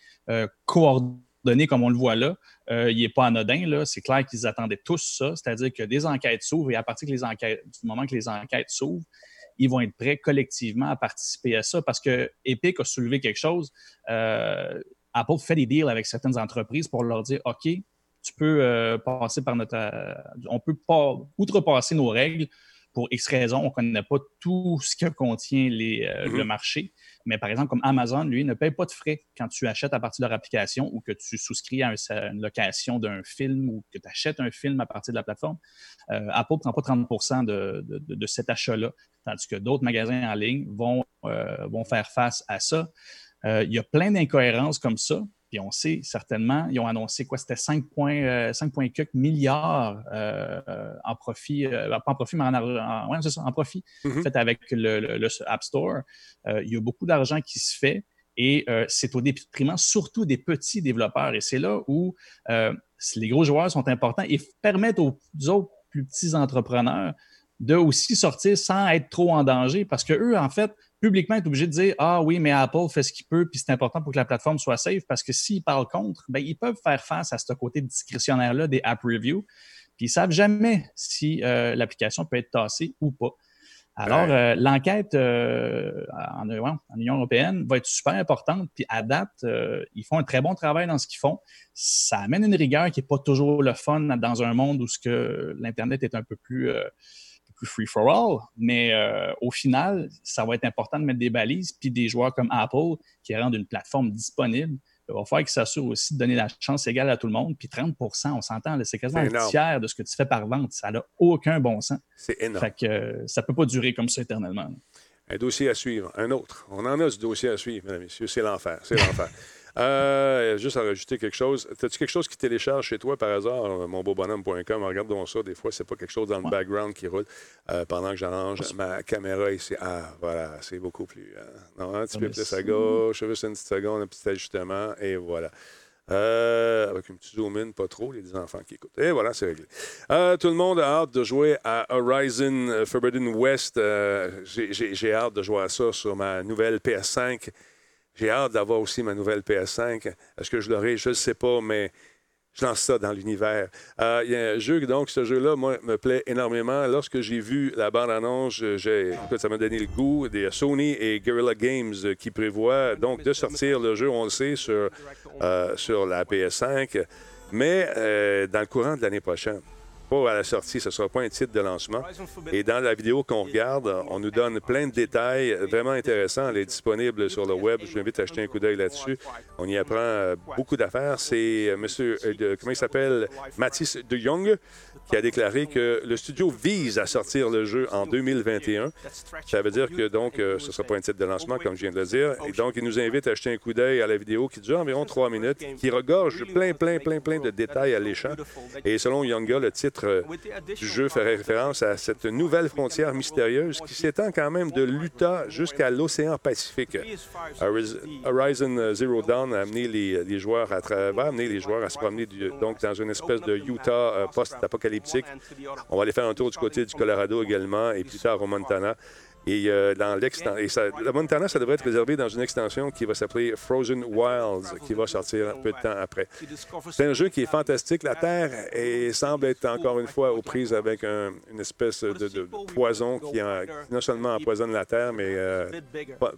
coordonné comme on le voit là, euh, il n'est pas anodin. C'est clair qu'ils attendaient tous ça, c'est-à-dire que des enquêtes s'ouvrent et à partir les enquêtes, du moment que les enquêtes s'ouvrent, ils vont être prêts collectivement à participer à ça parce que Epic a soulevé quelque chose. Euh, Apple fait des deals avec certaines entreprises pour leur dire OK, tu peux euh, passer par notre. on peut pas outrepasser nos règles pour X raisons. On ne connaît pas tout ce que contient les, mm-hmm. le marché. Mais par exemple, comme Amazon, lui, ne paye pas de frais quand tu achètes à partir de leur application ou que tu souscris à une location d'un film ou que tu achètes un film à partir de la plateforme. Euh, Apple ne prend pas 30 de, de, cet achat-là, tandis que d'autres magasins en ligne vont, euh, vont faire face à ça. Euh, il y a plein d'incohérences comme ça. Puis on sait certainement, ils ont annoncé quoi? C'était 5,4 milliards en profit, pas en profit, mais en, en profit, mm-hmm. fait avec le, App Store. il y a beaucoup d'argent qui se fait et c'est au détriment surtout des petits développeurs. Et c'est là où les gros joueurs sont importants et permettent aux autres plus petits entrepreneurs de aussi sortir sans être trop en danger parce que eux, en fait, publiquement être obligé de dire Ah oui, mais Apple fait ce qu'il peut, puis c'est important pour que la plateforme soit safe, parce que s'ils parlent contre, ben, ils peuvent faire face à ce côté discrétionnaire-là des app reviews, puis ils savent jamais si euh, l'application peut être tassée ou pas. Alors, euh, l'enquête euh, en, en, Union européenne va être super importante, puis à date, ils font un très bon travail dans ce qu'ils font. Ça amène une rigueur qui n'est pas toujours le fun dans un monde où ce que l'Internet est un peu plus free for all, mais euh, au final, ça va être important de mettre des balises, puis des joueurs comme Apple qui rendent une plateforme disponible. Il va falloir qu'ils s'assurent aussi de donner la chance égale à tout le monde. Puis 30% on s'entend, c'est quasiment un tiers de ce que tu fais par vente. Ça n'a aucun bon sens. C'est énorme. Fait que euh, ça ne peut pas durer comme ça éternellement. Un dossier à suivre. Un autre. On en a du dossier à suivre, mesdames et messieurs. C'est l'enfer. C'est l'enfer. [LAUGHS] Euh, juste à rajouter quelque chose. As-tu quelque chose qui télécharge chez toi par hasard, euh, monbeaubonhomme.com? Regarde donc ça. Des fois, c'est pas quelque chose dans le background qui roule euh, pendant que j'arrange ma caméra ici. Ah, voilà, c'est beaucoup plus. non, un petit peu plus à gauche, juste une petite seconde, un petit ajustement, et voilà. avec un petit zoom in, pas trop, les enfants qui écoutent. Et voilà, c'est réglé. tout le monde a hâte de jouer à Horizon Forbidden West. J'ai hâte de jouer à ça sur ma nouvelle PS5. J'ai hâte d'avoir aussi ma nouvelle PS5. Est-ce que je l'aurai? Je ne sais pas, mais je lance ça dans l'univers. Euh, il y a un jeu, donc ce jeu-là, moi, me plaît énormément. Lorsque j'ai vu la bande-annonce, ça m'a donné le goût des Sony et Guerrilla Games qui prévoient donc de sortir le jeu, on le sait, sur, euh, sur la PS5, mais euh, dans le courant de l'année prochaine à la sortie, ce ne sera pas un titre de lancement. Et dans la vidéo qu'on regarde, on nous donne plein de détails vraiment intéressants. Elle est disponible sur le web. Je vous invite à jeter un coup d'œil là-dessus. On y apprend euh, beaucoup d'affaires. C'est euh, monsieur, euh, comment il s'appelle? Mathis de Jong qui a déclaré que le studio vise à sortir le jeu en 2021. Ça veut dire que donc ce ne sera pas un titre de lancement, comme je viens de le dire. Et donc, il nous invite à jeter un coup d'œil à la vidéo qui dure environ trois minutes, qui regorge plein, plein, plein, plein de détails alléchants. Et selon Yonga, le titre titre du jeu fait référence à cette nouvelle frontière mystérieuse qui s'étend quand même de l'Utah jusqu'à l'océan Pacifique. Horizon Zero Dawn a amené les, joueurs à travers, amener les joueurs à se promener donc dans une espèce de Utah post-apocalyptique. On va aller faire un tour du côté du Colorado également et plus tard au Montana. Et euh, dans l'extension, la Montana, ça devrait être réservé dans une extension qui va s'appeler Frozen Wilds, qui va sortir un peu de temps après. C'est un jeu qui est fantastique. La Terre semble être encore une fois aux prises avec une espèce de, poison qui, non seulement empoisonne la Terre, mais euh,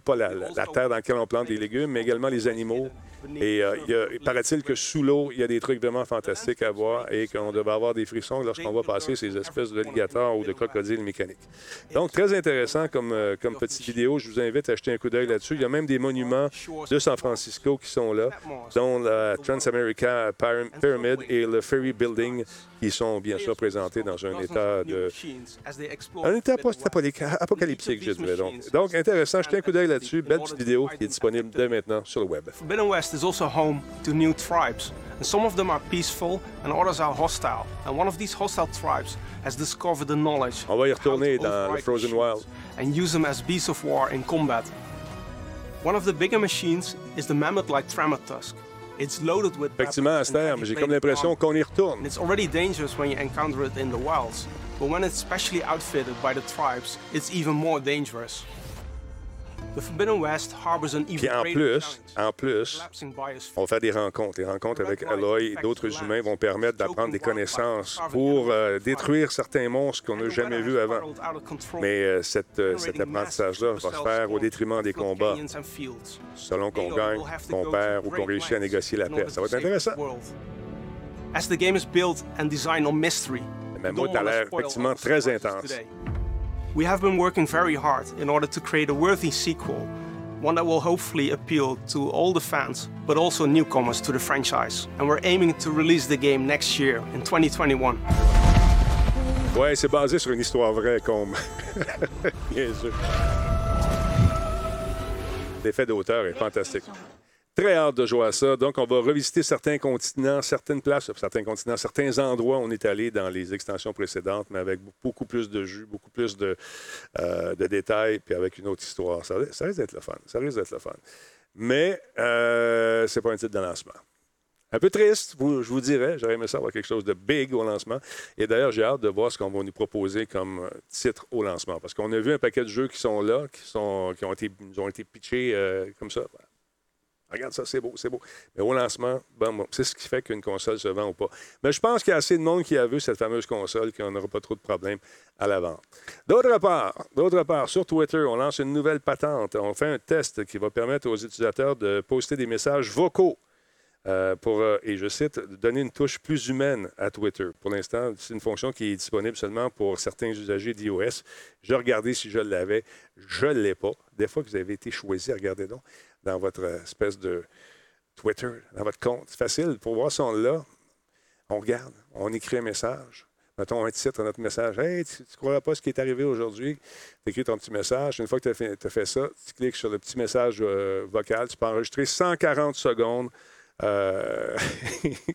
pas, la, terre dans laquelle on plante des légumes, mais également les animaux. Et euh, il, paraît-il que sous l'eau, il y a des trucs vraiment fantastiques à voir et qu'on devrait avoir des frissons lorsqu'on va passer ces espèces d'alligators ou de crocodiles mécaniques. Donc, très intéressant comme, euh, comme petite vidéo. Je vous invite à jeter un coup d'œil là-dessus. Il y a même des monuments de San Francisco qui sont là, dont la Transamerica Pyramid et le Ferry Building, qui sont bien sûr présentés dans un état de. Un état post-apocalyptique, je dirais. Donc. donc, intéressant. Jetez un coup d'œil là-dessus. Belle petite vidéo qui est disponible dès maintenant sur le web. is also home to new tribes, and some of them are peaceful and others are hostile. And one of these hostile tribes has discovered the knowledge On va y retourner dans Frozen Wild and use them as beasts of war in combat. One of the bigger machines is the mammoth-like Trematusk. It's loaded with Effectivement, Aster, mais j'ai comme l'impression qu'on y retourne. It's already dangerous when you encounter it in the wilds, but when it's specially outfitted by the tribes, it's even more dangerous. Puis en plus, en plus, on va faire des rencontres. Les rencontres avec Aloy et d'autres humains vont permettre d'apprendre des connaissances pour euh, détruire certains monstres qu'on n'a jamais vus avant. Mais euh, cette, euh, cet apprentissage-là va se faire au détriment des combats, selon qu'on gagne, qu'on perd ou qu'on réussit à négocier la paix. Ça va être intéressant. As the game is built and designed on mystery, Mammouth a l'air effectivement très intense. We have been working very hard in order to create a worthy sequel, one that will hopefully appeal to all the fans, but also newcomers to the franchise. And we're aiming to release the game next year, in 2021. Ouais, c'est basé sur une histoire vraie, comme. [LAUGHS] Bien sûr. L'effet d'auteur est fantastique. Très hâte de jouer à ça. Donc, on va revisiter certains continents, certaines places, certains continents, certains endroits on est allé dans les extensions précédentes, mais avec beaucoup plus de jus, beaucoup plus de, euh, détails, puis avec une autre histoire. Ça, risque d'être le fun. Ça risque d'être le fun. Mais euh, c'est pas un titre de lancement. Un peu triste, je vous dirais. J'aurais aimé ça avoir quelque chose de big au lancement. Et d'ailleurs, j'ai hâte de voir ce qu'on va nous proposer comme titre au lancement. Parce qu'on a vu un paquet de jeux qui sont là, qui ont, été, ont été pitchés euh, comme ça. Regarde ça, c'est beau, c'est beau. Mais au lancement, c'est ce qui fait qu'une console se vend ou pas. Mais je pense qu'il y a assez de monde qui a vu cette fameuse console qu'on n'aura pas trop de problèmes à la vente. D'autre part, d'autre part, sur Twitter, on lance une nouvelle patente. On fait un test qui va permettre aux utilisateurs de poster des messages vocaux. Euh, pour, euh, et je cite, donner une touche plus humaine à Twitter. Pour l'instant, c'est une fonction qui est disponible seulement pour certains usagers d'iOS. Je regardais si je l'avais. Je ne l'ai pas. Des fois que vous avez été choisi, regardez donc dans votre espèce de Twitter, dans votre compte. C'est facile. Pour voir si on l'a, on regarde, on écrit un message. Mettons un titre à notre message. Hey, tu ne croiras pas ce qui est arrivé aujourd'hui? Tu écris ton petit message. Une fois que tu as, fait ça, tu cliques sur le petit message euh, vocal. Tu peux enregistrer 140 secondes. 140 euh,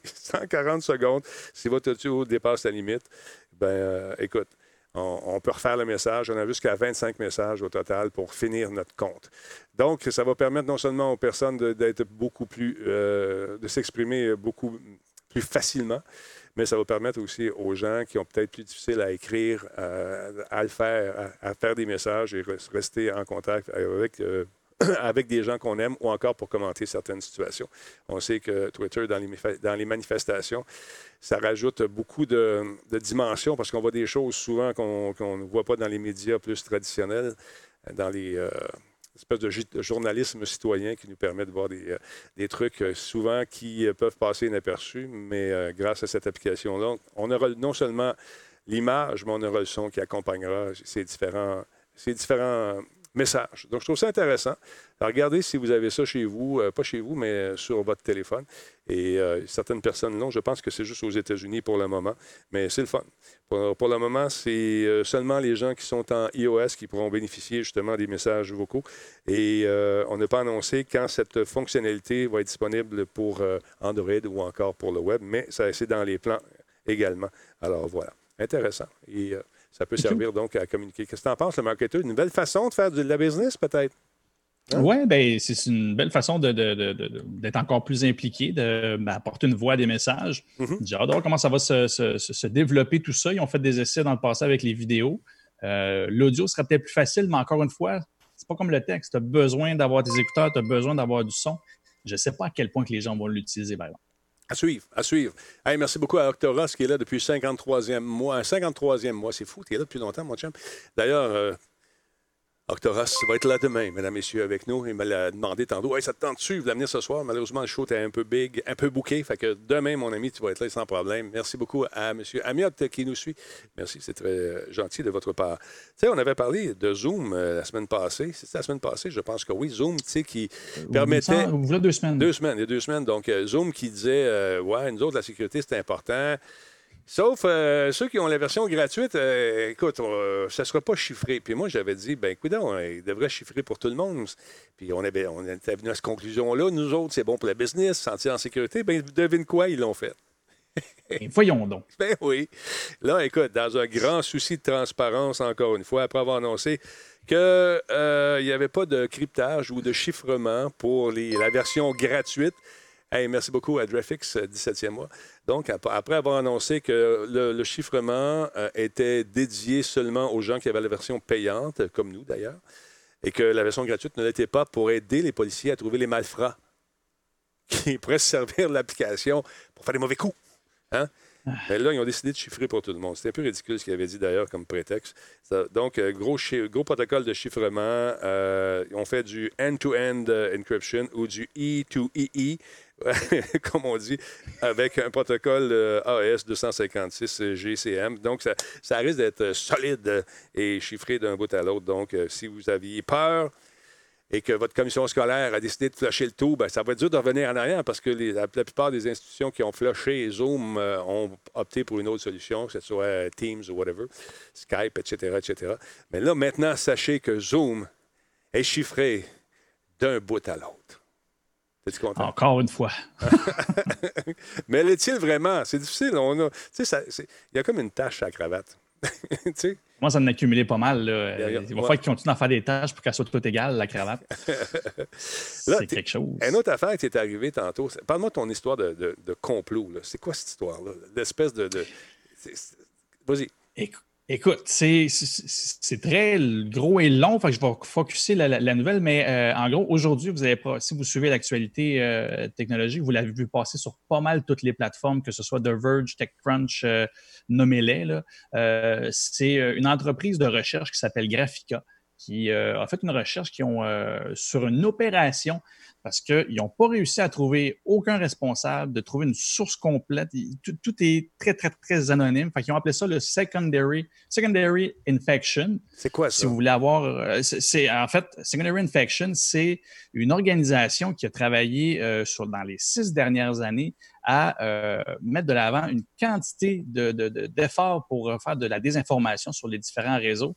[LAUGHS] secondes. Si votre audio dépasse la limite, ben euh, écoute, on, peut refaire le message. On a jusqu'à 25 messages au total pour finir notre compte. Donc, ça va permettre non seulement aux personnes d'être beaucoup plus, euh, de s'exprimer beaucoup plus facilement, mais ça va permettre aussi aux gens qui ont peut-être plus difficile à écrire, euh, à le faire, à, faire des messages et rester en contact avec euh, [COUGHS] avec des gens qu'on aime ou encore pour commenter certaines situations. On sait que Twitter, dans les, manifestations, ça rajoute beaucoup de, dimensions parce qu'on voit des choses souvent qu'on ne voit pas dans les médias plus traditionnels, dans les euh, de, journalisme citoyen qui nous permet de voir des, euh, trucs euh, souvent qui peuvent passer inaperçus, mais grâce à cette application-là, on aura non seulement l'image, mais on aura le son qui accompagnera ces différents message. Donc, je trouve ça intéressant. regardez si vous avez ça chez vous, euh, pas chez vous, mais sur votre téléphone. Et euh, certaines personnes l'ont. Je pense que c'est juste aux États-Unis pour le moment, mais c'est le fun. Pour, le moment, c'est euh, seulement les gens qui sont en iOS qui pourront bénéficier justement des messages vocaux. Et on n'a pas annoncé quand cette fonctionnalité va être disponible pour Android ou encore pour le web, mais ça c'est dans les plans également. Alors voilà. Intéressant. Euh, ça peut servir donc à communiquer. Qu'est-ce que tu en penses, le marketeur? Une nouvelle façon de faire de la business, peut-être? Hein? Oui, ben, c'est une belle façon d'être encore plus impliqué, d'apporter ben, une voix à des messages. Mm-hmm. J'adore comment ça va se, développer tout ça. Ils ont fait des essais dans le passé avec les vidéos. Euh, l'audio serait peut-être plus facile, mais encore une fois, c'est pas comme le texte. Tu as besoin d'avoir des écouteurs, tu as besoin d'avoir du son. Je ne sais pas à quel point que les gens vont l'utiliser, par exemple. À suivre, à suivre. merci beaucoup à Octoras qui est là depuis 53e mois. 53e mois, c'est fou, tu es là depuis longtemps, mon chum. D'ailleurs, euh, Octoras va être là demain, mesdames, messieurs, avec nous. Il m'a demandé tantôt Hey, ça te tente-tu de venir ce soir? Malheureusement, le show était un peu big, un peu bouqué. Fait que demain, mon ami, tu vas être là sans problème. Merci beaucoup à M. Amiot qui nous suit. Merci, c'est très gentil de votre part. Tu sais, on avait parlé de Zoom euh, la semaine passée. C'était la semaine passée, je pense que oui. Zoom, tu sais, qui permettait. Vous deux semaines. Deux semaines, il y a deux semaines. Donc, euh, Zoom qui disait euh, Ouais, nous autres, la sécurité, c'est important. Sauf euh, ceux qui ont la version gratuite, euh, écoute, ça ne sera pas chiffré. Puis moi, j'avais dit, ben écoute, il devrait chiffrer pour tout le monde. Puis on, avait, on était venu à cette conclusion-là. Nous autres, c'est bon pour le business, sentir en sécurité. Ben devine quoi, ils l'ont fait. Ben, voyons donc. [LAUGHS] Ben oui. Là, écoute, dans un grand souci de transparence, encore une fois, après avoir annoncé qu'il euh, n'y avait pas de cryptage ou de chiffrement pour la version gratuite, Hey, merci beaucoup à Drefix, 17e euh, mois. Donc, après avoir annoncé que le, chiffrement euh, était dédié seulement aux gens qui avaient la version payante, comme nous d'ailleurs, et que la version gratuite ne l'était pas pour aider les policiers à trouver les malfrats [LAUGHS] qui pourraient se servir de l'application pour faire des mauvais coups. Hein? Mais là, ils ont décidé de chiffrer pour tout le monde. C'était un peu ridicule ce qu'ils avaient dit d'ailleurs comme prétexte. donc, euh, gros, gros protocole de chiffrement. Euh, on fait du end-to-end euh, encryption ou du E-to-EE, -E, [LAUGHS] comme on dit, avec un protocole AES 256 GCM. Donc, ça, risque d'être solide et chiffré d'un bout à l'autre. Donc, si vous aviez peur, et que votre commission scolaire a décidé de flusher le tout, bien, ça va être dur de revenir en arrière parce que la, plupart des institutions qui ont flushé Zoom euh, ont opté pour une autre solution, que ce soit Teams ou whatever, Skype, etc., etc. Mais là, maintenant, sachez que Zoom est chiffré d'un bout à l'autre. Content? Encore une fois. [LAUGHS] Mais l'est-il vraiment? C'est difficile. On a, il y a comme une tâche à la cravate. [LAUGHS] Moi, ça en a accumulé pas mal. Là. Il va falloir qu'ils continuent à faire des tâches pour qu'elle soit toute égale, la cravate. [LAUGHS] c'est quelque chose. Une autre affaire qui est arrivée tantôt, parle-moi de ton histoire de, complot. C'est quoi cette histoire-là? L'espèce de. Vas-y. Écoute, c'est très gros et long, je vais focuser la, nouvelle, mais euh, en gros, aujourd'hui, si vous suivez l'actualité euh, technologique, vous l'avez vu passer sur pas mal toutes les plateformes, que ce soit The Verge, TechCrunch, euh, nommez-les. c'est une entreprise de recherche qui s'appelle Graphica, qui a fait une recherche qui ont, sur une opération parce qu'ils n'ont pas réussi à trouver aucun responsable, de trouver une source complète. Tout, est très, très, très anonyme. Fait qu'ils ont appelé ça le secondary, secondary infection. C'est quoi ça? Si vous voulez avoir. Euh, c'est, en fait, secondary infection, c'est une organisation qui a travaillé euh, sur, dans les six dernières années à euh, mettre de l'avant une quantité d'efforts pour faire de la désinformation sur les différents réseaux.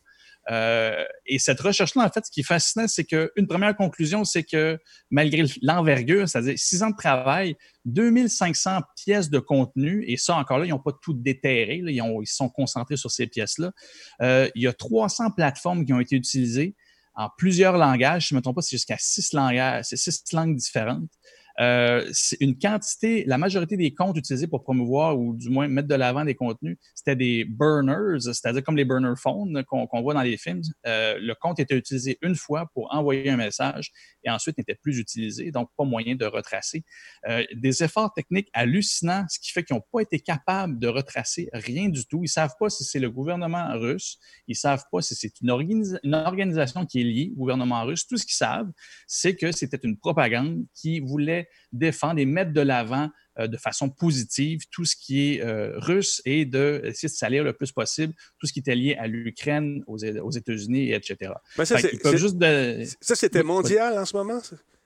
Euh, et cette recherche-là, en fait, ce qui est fascinant, c'est qu'une première conclusion, c'est que malgré l'envergure, c'est-à-dire six ans de travail, 2500 pièces de contenu, et ça, encore là, ils n'ont pas tout déterré, ils, ont, sont concentrés sur ces pièces-là. Euh, il y a 300 plateformes qui ont été utilisées en plusieurs langages. Je ne me trompe pas, c'est jusqu'à six langages, c'est six langues différentes. Euh, une quantité, la majorité des comptes utilisés pour promouvoir ou du moins mettre de l'avant des contenus, c'était des burners, c'est-à-dire comme les burner phones qu'on voit dans les films. Euh, le compte était utilisé une fois pour envoyer un message et ensuite n'était plus utilisé, donc pas moyen de retracer. Euh, des efforts techniques hallucinants, ce qui fait qu'ils n'ont pas été capables de retracer rien du tout. Ils ne savent pas si c'est le gouvernement russe, ils ne savent pas si c'est une, une organisation qui est liée au gouvernement russe. Tout ce qu'ils savent, c'est que c'était une propagande qui voulait défendre et mettre de l'avant de façon positive tout ce qui est euh, russe et d'essayer de salir le plus possible tout ce qui était lié à l'Ukraine, aux, États-Unis, etc. ça, c'était mondial en ce moment?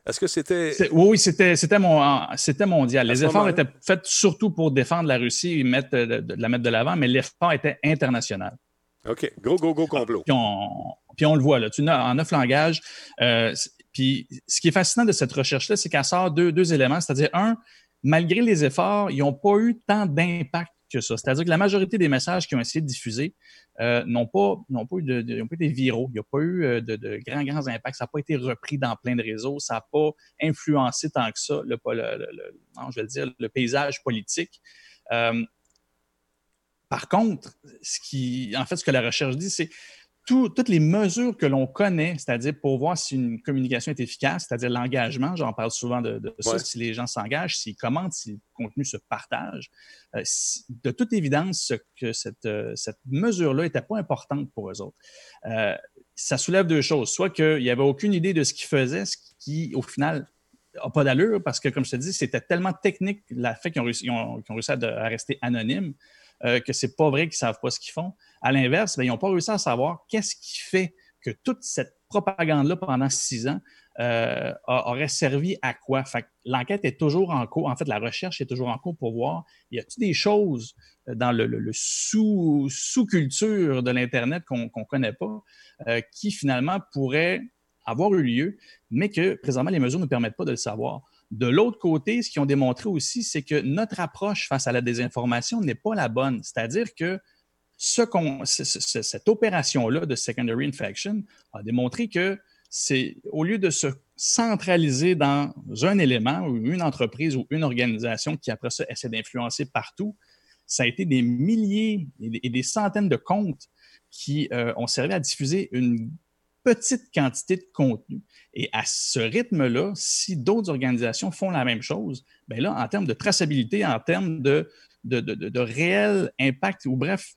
Est-ce que c'était. Oui, c'était, c'était, mondial. Les efforts étaient faits surtout pour défendre la Russie et mettre, de, la mettre de l'avant, mais l'effort était international. OK. Gros, gros, gros complot. Puis on, le voit, là. Tu, en neuf langages, euh, puis ce qui est fascinant de cette recherche-là, c'est qu'elle sort deux, deux éléments, c'est-à-dire, un, malgré les efforts, ils n'ont pas eu tant d'impact que ça. C'est-à-dire que la majorité des messages qui ont essayé de diffuser euh, n'ont pas, pas, eu de, été viraux. Il n'y a pas eu euh, de, grands, grands impacts. Ça n'a pas été repris dans plein de réseaux. Ça n'a pas influencé tant que ça le, dire, le paysage politique. Euh, par contre, ce qui, en fait, ce que la recherche dit, c'est toutes les mesures que l'on connaît, c'est-à-dire pour voir si une communication est efficace, c'est-à-dire l'engagement, j'en parle souvent de, ça, si les gens s'engagent, s'ils commentent, si le contenu se partage, euh, de toute évidence que cette, euh, cette mesure-là n'était pas importante pour eux autres. Euh, ça soulève deux choses. Soit qu'il n'y avait aucune idée de ce qu'ils faisaient, ce qui, au final, n'a pas d'allure, parce que, comme je te dis, c'était tellement technique, la fait qu'ils ont réussi, ont, réussi à, rester anonymes, que c'est pas vrai qu'ils savent pas ce qu'ils font. À l'inverse, ben, ils n'ont pas réussi à savoir qu'est-ce qui fait que toute cette propagande-là pendant six ans euh, aurait servi à quoi. l'enquête est toujours en cours. En fait, la recherche est toujours en cours pour voir y a-t-il des choses dans le, sous, sous-culture de l'Internet qu'on ne connaît pas euh, qui finalement pourraient avoir eu lieu, mais que présentement les mesures ne permettent pas de le savoir. De l'autre côté, ce qu'ils ont démontré aussi, c'est que notre approche face à la désinformation n'est pas la bonne. C'est-à-dire que ce cette opération-là de secondary infection a démontré que c'est au lieu de se centraliser dans un élément ou une entreprise ou une organisation qui après ça essaie d'influencer partout, ça a été des milliers et des centaines de comptes qui euh, ont servi à diffuser une petite quantité de contenu. Et à ce rythme-là, si d'autres organisations font la même chose, bien là, en termes de traçabilité, en termes de, de, de, réel impact, ou bref,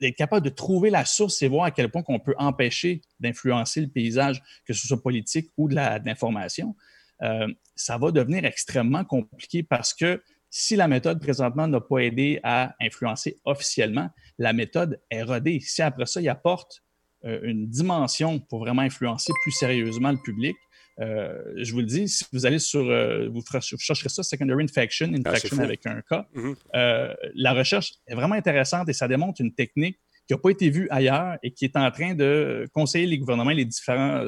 d'être capable de trouver la source et voir à quel point on peut empêcher d'influencer le paysage, que ce soit politique ou de l'information, euh, ça va devenir extrêmement compliqué parce que si la méthode présentement n'a pas aidé à influencer officiellement, la méthode est rodée. Si après ça, il apporte euh, une dimension pour vraiment influencer plus sérieusement le public. Euh, je vous le dis, si vous allez sur, euh, vous, chercherez ça, Secondary Infection, ah, Infection avec un cas, mhm. la recherche est vraiment intéressante et ça démontre une technique qui n'a pas été vue ailleurs et qui est en train de conseiller les gouvernements et les différents,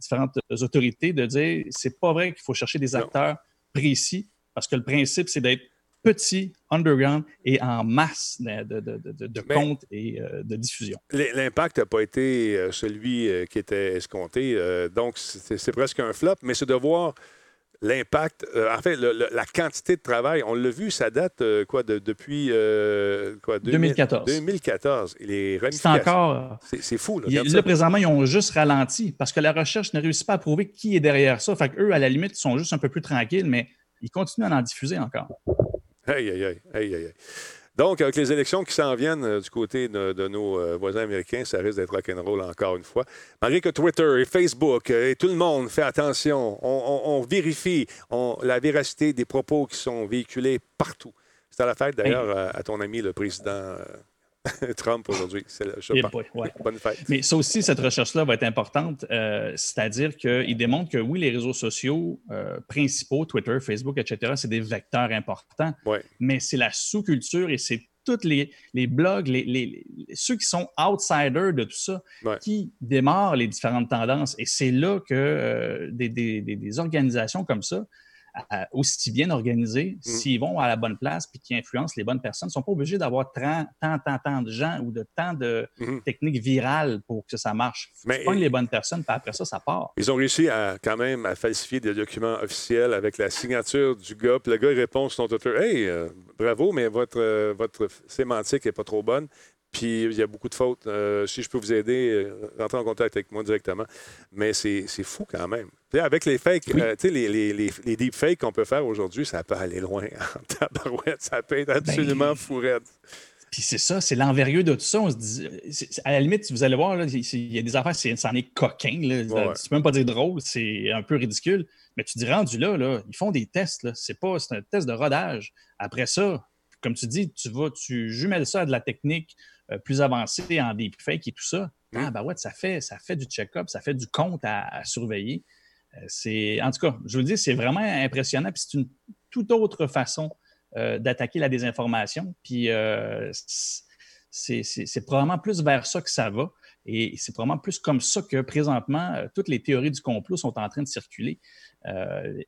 différentes autorités de dire c'est pas vrai qu'il faut chercher des acteurs précis parce que le principe, c'est d'être petit, underground et en masse de, comptes et euh, de diffusion. L'impact n'a pas été euh, celui euh, qui était escompté, donc c'est presque un flop, mais c'est de voir l'impact, en fait, la quantité de travail. On l'a vu, ça date quoi depuis quoi, 2014. 2014. C'est encore. C'est fou. Là, là présentement, ils ont juste ralenti parce que la recherche ne réussit pas à prouver qui est derrière ça. Fait qu'eux, à la limite, ils sont juste un peu plus tranquilles, mais ils continuent à en diffuser encore. Aïe, aïe, aïe, aïe, aïe. Donc, avec les élections qui s'en viennent euh, du côté de, nos euh, voisins américains, ça risque d'être rock'n'roll encore une fois. Malgré que Twitter et Facebook euh, et tout le monde fait attention, on, vérifie la véracité des propos qui sont véhiculés partout. C'est à la fête d'ailleurs à, ton ami le président [LAUGHS] Trump aujourd'hui. C'est Bonne fête. Mais ça aussi, cette recherche-là va être importante. Euh, c'est-à-dire qu'il démontre que oui, les réseaux sociaux euh, principaux, Twitter, Facebook, etc., c'est des vecteurs importants. Mais c'est la sous-culture et c'est tous les, blogs, les, ceux qui sont outsiders de tout ça, qui démarrent les différentes tendances. Et c'est là que euh, des, organisations comme ça aussi bien organisés, mm. s'ils vont à la bonne place puis qui influencent les bonnes personnes, ne sont pas obligés d'avoir tant, tant, tant, de gens ou de tant de mm-hmm. techniques virales pour que ça marche. Mais tu les bonnes personnes, puis après ça, ça part. Ils ont réussi à quand même à falsifier des documents officiels avec la signature du gars. Puis le gars, il répond sur son Twitter Hey, euh, bravo, mais votre, euh, votre sémantique n'est pas trop bonne. Puis il y a beaucoup de fautes. Euh, si je peux vous aider, euh, rentrez en contact avec moi directement. Mais c'est fou quand même. Puis avec les fakes, euh, tu sais, les, les, les, les deepfakes qu'on peut faire aujourd'hui, ça peut aller loin [LAUGHS] en tabarouette. Ça peut être absolument ben... fourette. Puis c'est ça, c'est l'envergure de tout ça. On se dit, à la limite, vous allez voir, il y a des affaires, c'en est coquin. Là. Tu peux même pas dire drôle, c'est un peu ridicule. Mais tu dis, rendu là, là ils font des tests. C'est pas, c'est un test de rodage. Après ça, comme tu dis, tu vas, tu jumelles ça à de la technique euh, plus avancé en deepfake et tout ça, mmh. ah, ben ouais, ça fait, ça fait du check-up, ça fait du compte à, surveiller. Euh, c'est, en tout cas, je vous le dis, c'est vraiment impressionnant. Puis c'est une toute autre façon euh, d'attaquer la désinformation. Puis c'est, probablement plus vers ça que ça va. Et c'est probablement plus comme ça que présentement, toutes les théories du complot sont en train de circuler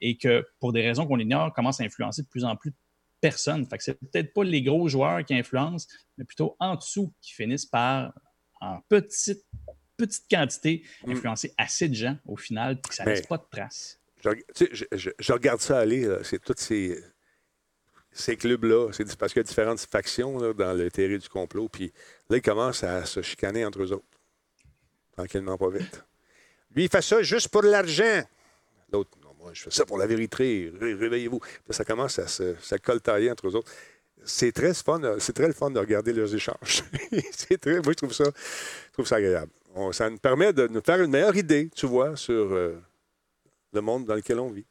et que pour des raisons qu'on ignore, commencent à influencer de plus en plus personne. Fait que c'est peut-être pas les gros joueurs qui influencent, mais plutôt en dessous qui finissent par, en petite, petite quantité, mm. influencer assez de gens au final, puis que ça ne laisse pas de traces. Je, regarde ça aller, c'est toutes ces, ces clubs-là. C'est parce qu'il y a différentes factions dans le terrain du complot. Puis là, ils commencent à se chicaner entre eux autres. Tranquillement, pas vite. Lui, il fait ça juste pour l'argent. L'autre, moi, je fais ça pour la vérité. Réveillez-vous. ça commence à se coltailler entre eux autres. C'est très fun, c'est très le fun de regarder leurs échanges. [LAUGHS] c'est très, moi, je trouve ça, je trouve ça agréable. ça nous permet de nous faire une meilleure idée, tu vois, sur euh, le monde dans lequel on vit.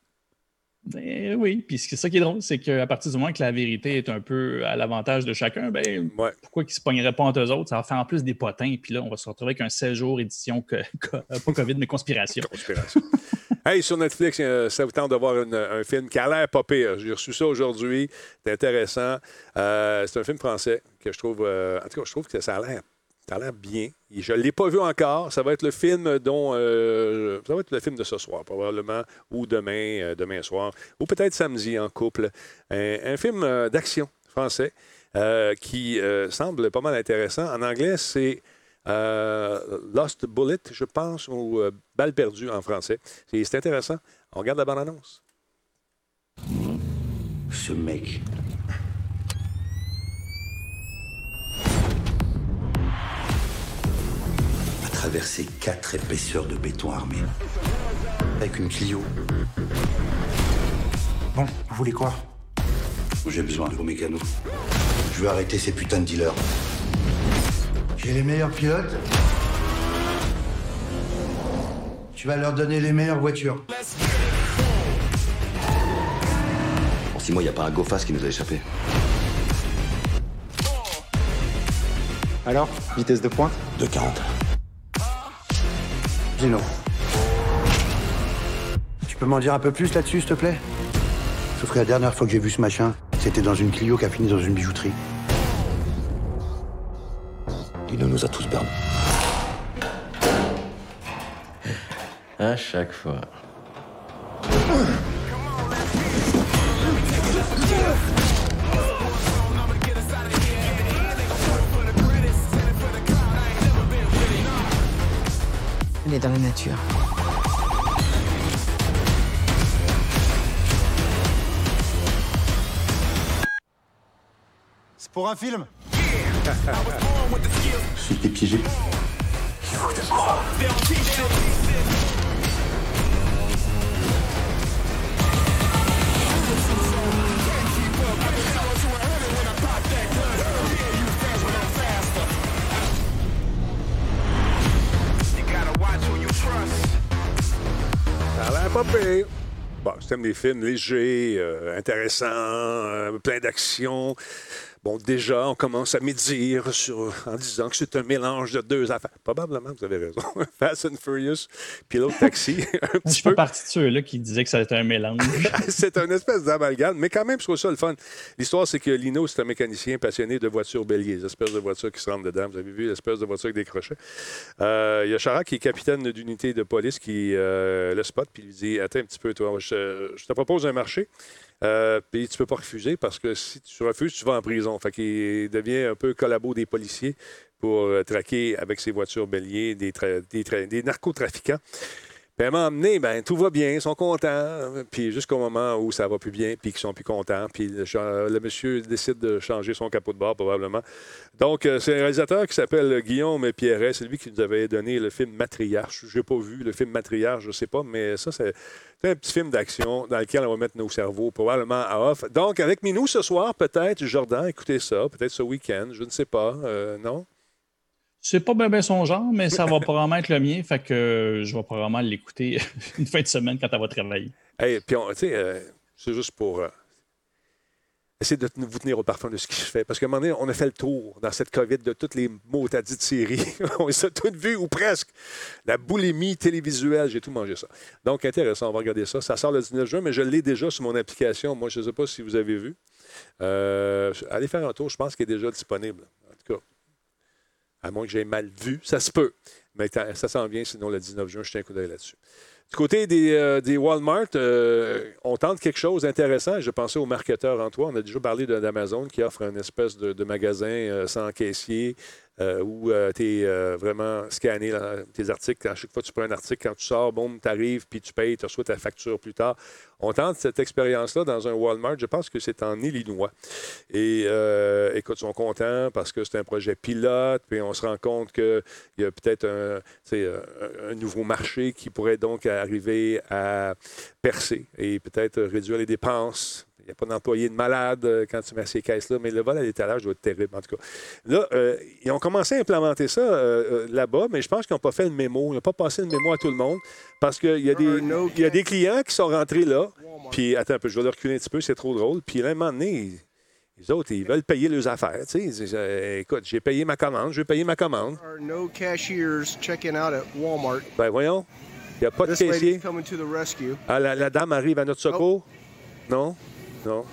Ben, oui, puis c'est ça qui est drôle, c'est qu'à partir du moment que la vérité est un peu à l'avantage de chacun, ben, pourquoi qu'ils ne se pogneraient pas entre eux autres? Ça va faire en plus des potins, puis là, on va se retrouver avec un 16 jours édition, que, [LAUGHS] pas COVID, mais conspiration. Conspiration. Hey, sur Netflix, ça vous tente de voir un film qui a l'air pas pire. J'ai reçu ça aujourd'hui, c'est intéressant. Euh, c'est un film français que je trouve, euh, en tout cas, je trouve que ça a l'air ça a l'air bien. Je ne l'ai pas vu encore. Ça va être le film dont. Euh, ça va être le film de ce soir, probablement, ou demain, euh, demain soir, ou peut-être samedi en couple. Un, film euh, d'action français qui semble pas mal intéressant. En anglais, c'est Lost Bullet, je pense, ou Balle perdue en français. C'est intéressant. On regarde la bande-annonce. Ce mec, traverser quatre épaisseurs de béton armé. Avec une Clio. Bon, vous voulez quoi? J'ai besoin de vos mécanos. Je veux arrêter ces putains de dealers. J'ai les meilleurs pilotes. Tu vas leur donner les meilleures voitures. En six mois, il n'y a pas un GoFast qui nous a échappé. Alors, vitesse de pointe De 40. Gino. Tu peux m'en dire un peu plus là-dessus, s'il te plaît? Sauf que la dernière fois que j'ai vu ce machin, c'était dans une Clio qui a fini dans une bijouterie. Dino nous a tous bernés. À chaque fois. dans la nature. C'est pour un film? Je suis piégé. Que croire. pas Bon, si des films légers, euh, intéressants, euh, plein d'action, Bon, déjà, on commence à médire sur, en disant que c'est un mélange de deux affaires. Probablement, vous avez raison. [LAUGHS] Fast and Furious, Pilote Taxi. [LAUGHS] un Je fais partie de ceux-là qui disaient que c'était un mélange. [LAUGHS] c'est un espèce d'amalgame, mais quand même, je trouve ça le fun. L'histoire, c'est que Lino, c'est un mécanicien passionné de voitures béliers, des espèces de voitures qui se rentrent dedans. Vous avez vu l'espèce de voiture avec des crochets. Euh, il y a Chara qui est capitaine d'unité de police qui euh, le spot, puis il lui dit Attends un petit peu, toi, je, je te propose un marché. Euh, puis tu peux pas refuser parce que si tu refuses, tu vas en prison. Fait qu'il devient un peu collabo des policiers pour euh, traquer avec ses voitures béliers des, des narcotrafiquants. Puis à un ben, tout va bien, ils sont contents. Puis jusqu'au moment où ça va plus bien, puis qu'ils sont plus contents, puis le, monsieur décide de changer son capot de bord, probablement. Donc, euh, c'est un réalisateur qui s'appelle Guillaume Pierret. C'est lui qui nous avait donné le film Matriarche. Je n'ai pas vu le film Matriarche, je ne sais pas, mais ça, c'est un petit film d'action dans lequel on va mettre nos cerveaux probablement à off. Donc, avec Minou ce soir, peut-être, Jordan, écoutez ça, peut-être ce week-end, je ne sais pas, euh, non? C'est pas bien son genre, mais ça va probablement être le mien. Fait que je vais probablement l'écouter [LAUGHS] une fin de semaine quand elle va travailler. Hey, puis, tu sais, euh, c'est juste pour euh, essayer de vous tenir au parfum de ce qui se fait. Parce qu'à un moment donné, on a fait le tour dans cette COVID de toutes les mots t'as dit de série. [LAUGHS] on les a toutes vues ou presque. La boulimie télévisuelle, j'ai tout mangé ça. Donc, intéressant, on va regarder ça. Ça sort le 19 juin, mais je l'ai déjà sur mon application. Moi, je ne sais pas si vous avez vu. Euh, allez faire un tour, je pense qu'il est déjà disponible. À moins que j'ai mal vu, ça se peut. Mais ça s'en vient, sinon le 19 juin, je tiens un coup d'œil là-dessus. Du côté des, euh, des Walmart, euh, on tente quelque chose d'intéressant. Je pensais au marketeur Antoine. On a déjà parlé d'Amazon qui offre une espèce de, de magasin euh, sans caissier euh, où tu es vraiment scanné là, tes articles. À chaque fois que tu prends un article, quand tu sors, boum, tu arrives, puis tu payes, tu reçois ta facture plus tard. On tente cette expérience-là dans un Walmart. Je pense que c'est en Illinois. Et euh, écoute, ils sont contents parce que c'est un projet pilote, puis on se rend compte qu'il y a peut-être un nouveau marché qui pourrait donc arriver à percer et peut-être réduire les dépenses. Il n'y a pas d'employés de malade euh, quand tu mets ces caisses-là, mais le vol à l'étalage doit être terrible, en tout cas. Là, euh, ils ont commencé à implémenter ça euh, là-bas, mais je pense qu'ils n'ont pas fait le mémo. Ils n'ont pas passé le mémo à tout le monde parce qu'il y, a des- y a des clients qui sont rentrés là. Puis, attends un peu, je vais le reculer un petit peu, c'est trop drôle. Puis, là, à un moment donné, les autres, ils veulent payer leurs affaires. tu sais. Ils disent, écoute, j'ai payé ma commande, je vais payer ma commande. No cashiers checking out at Walmart. Ben voyons, il n'y a pas de This caissier. Ah, la, la dame arrive à notre secours? Non? Non?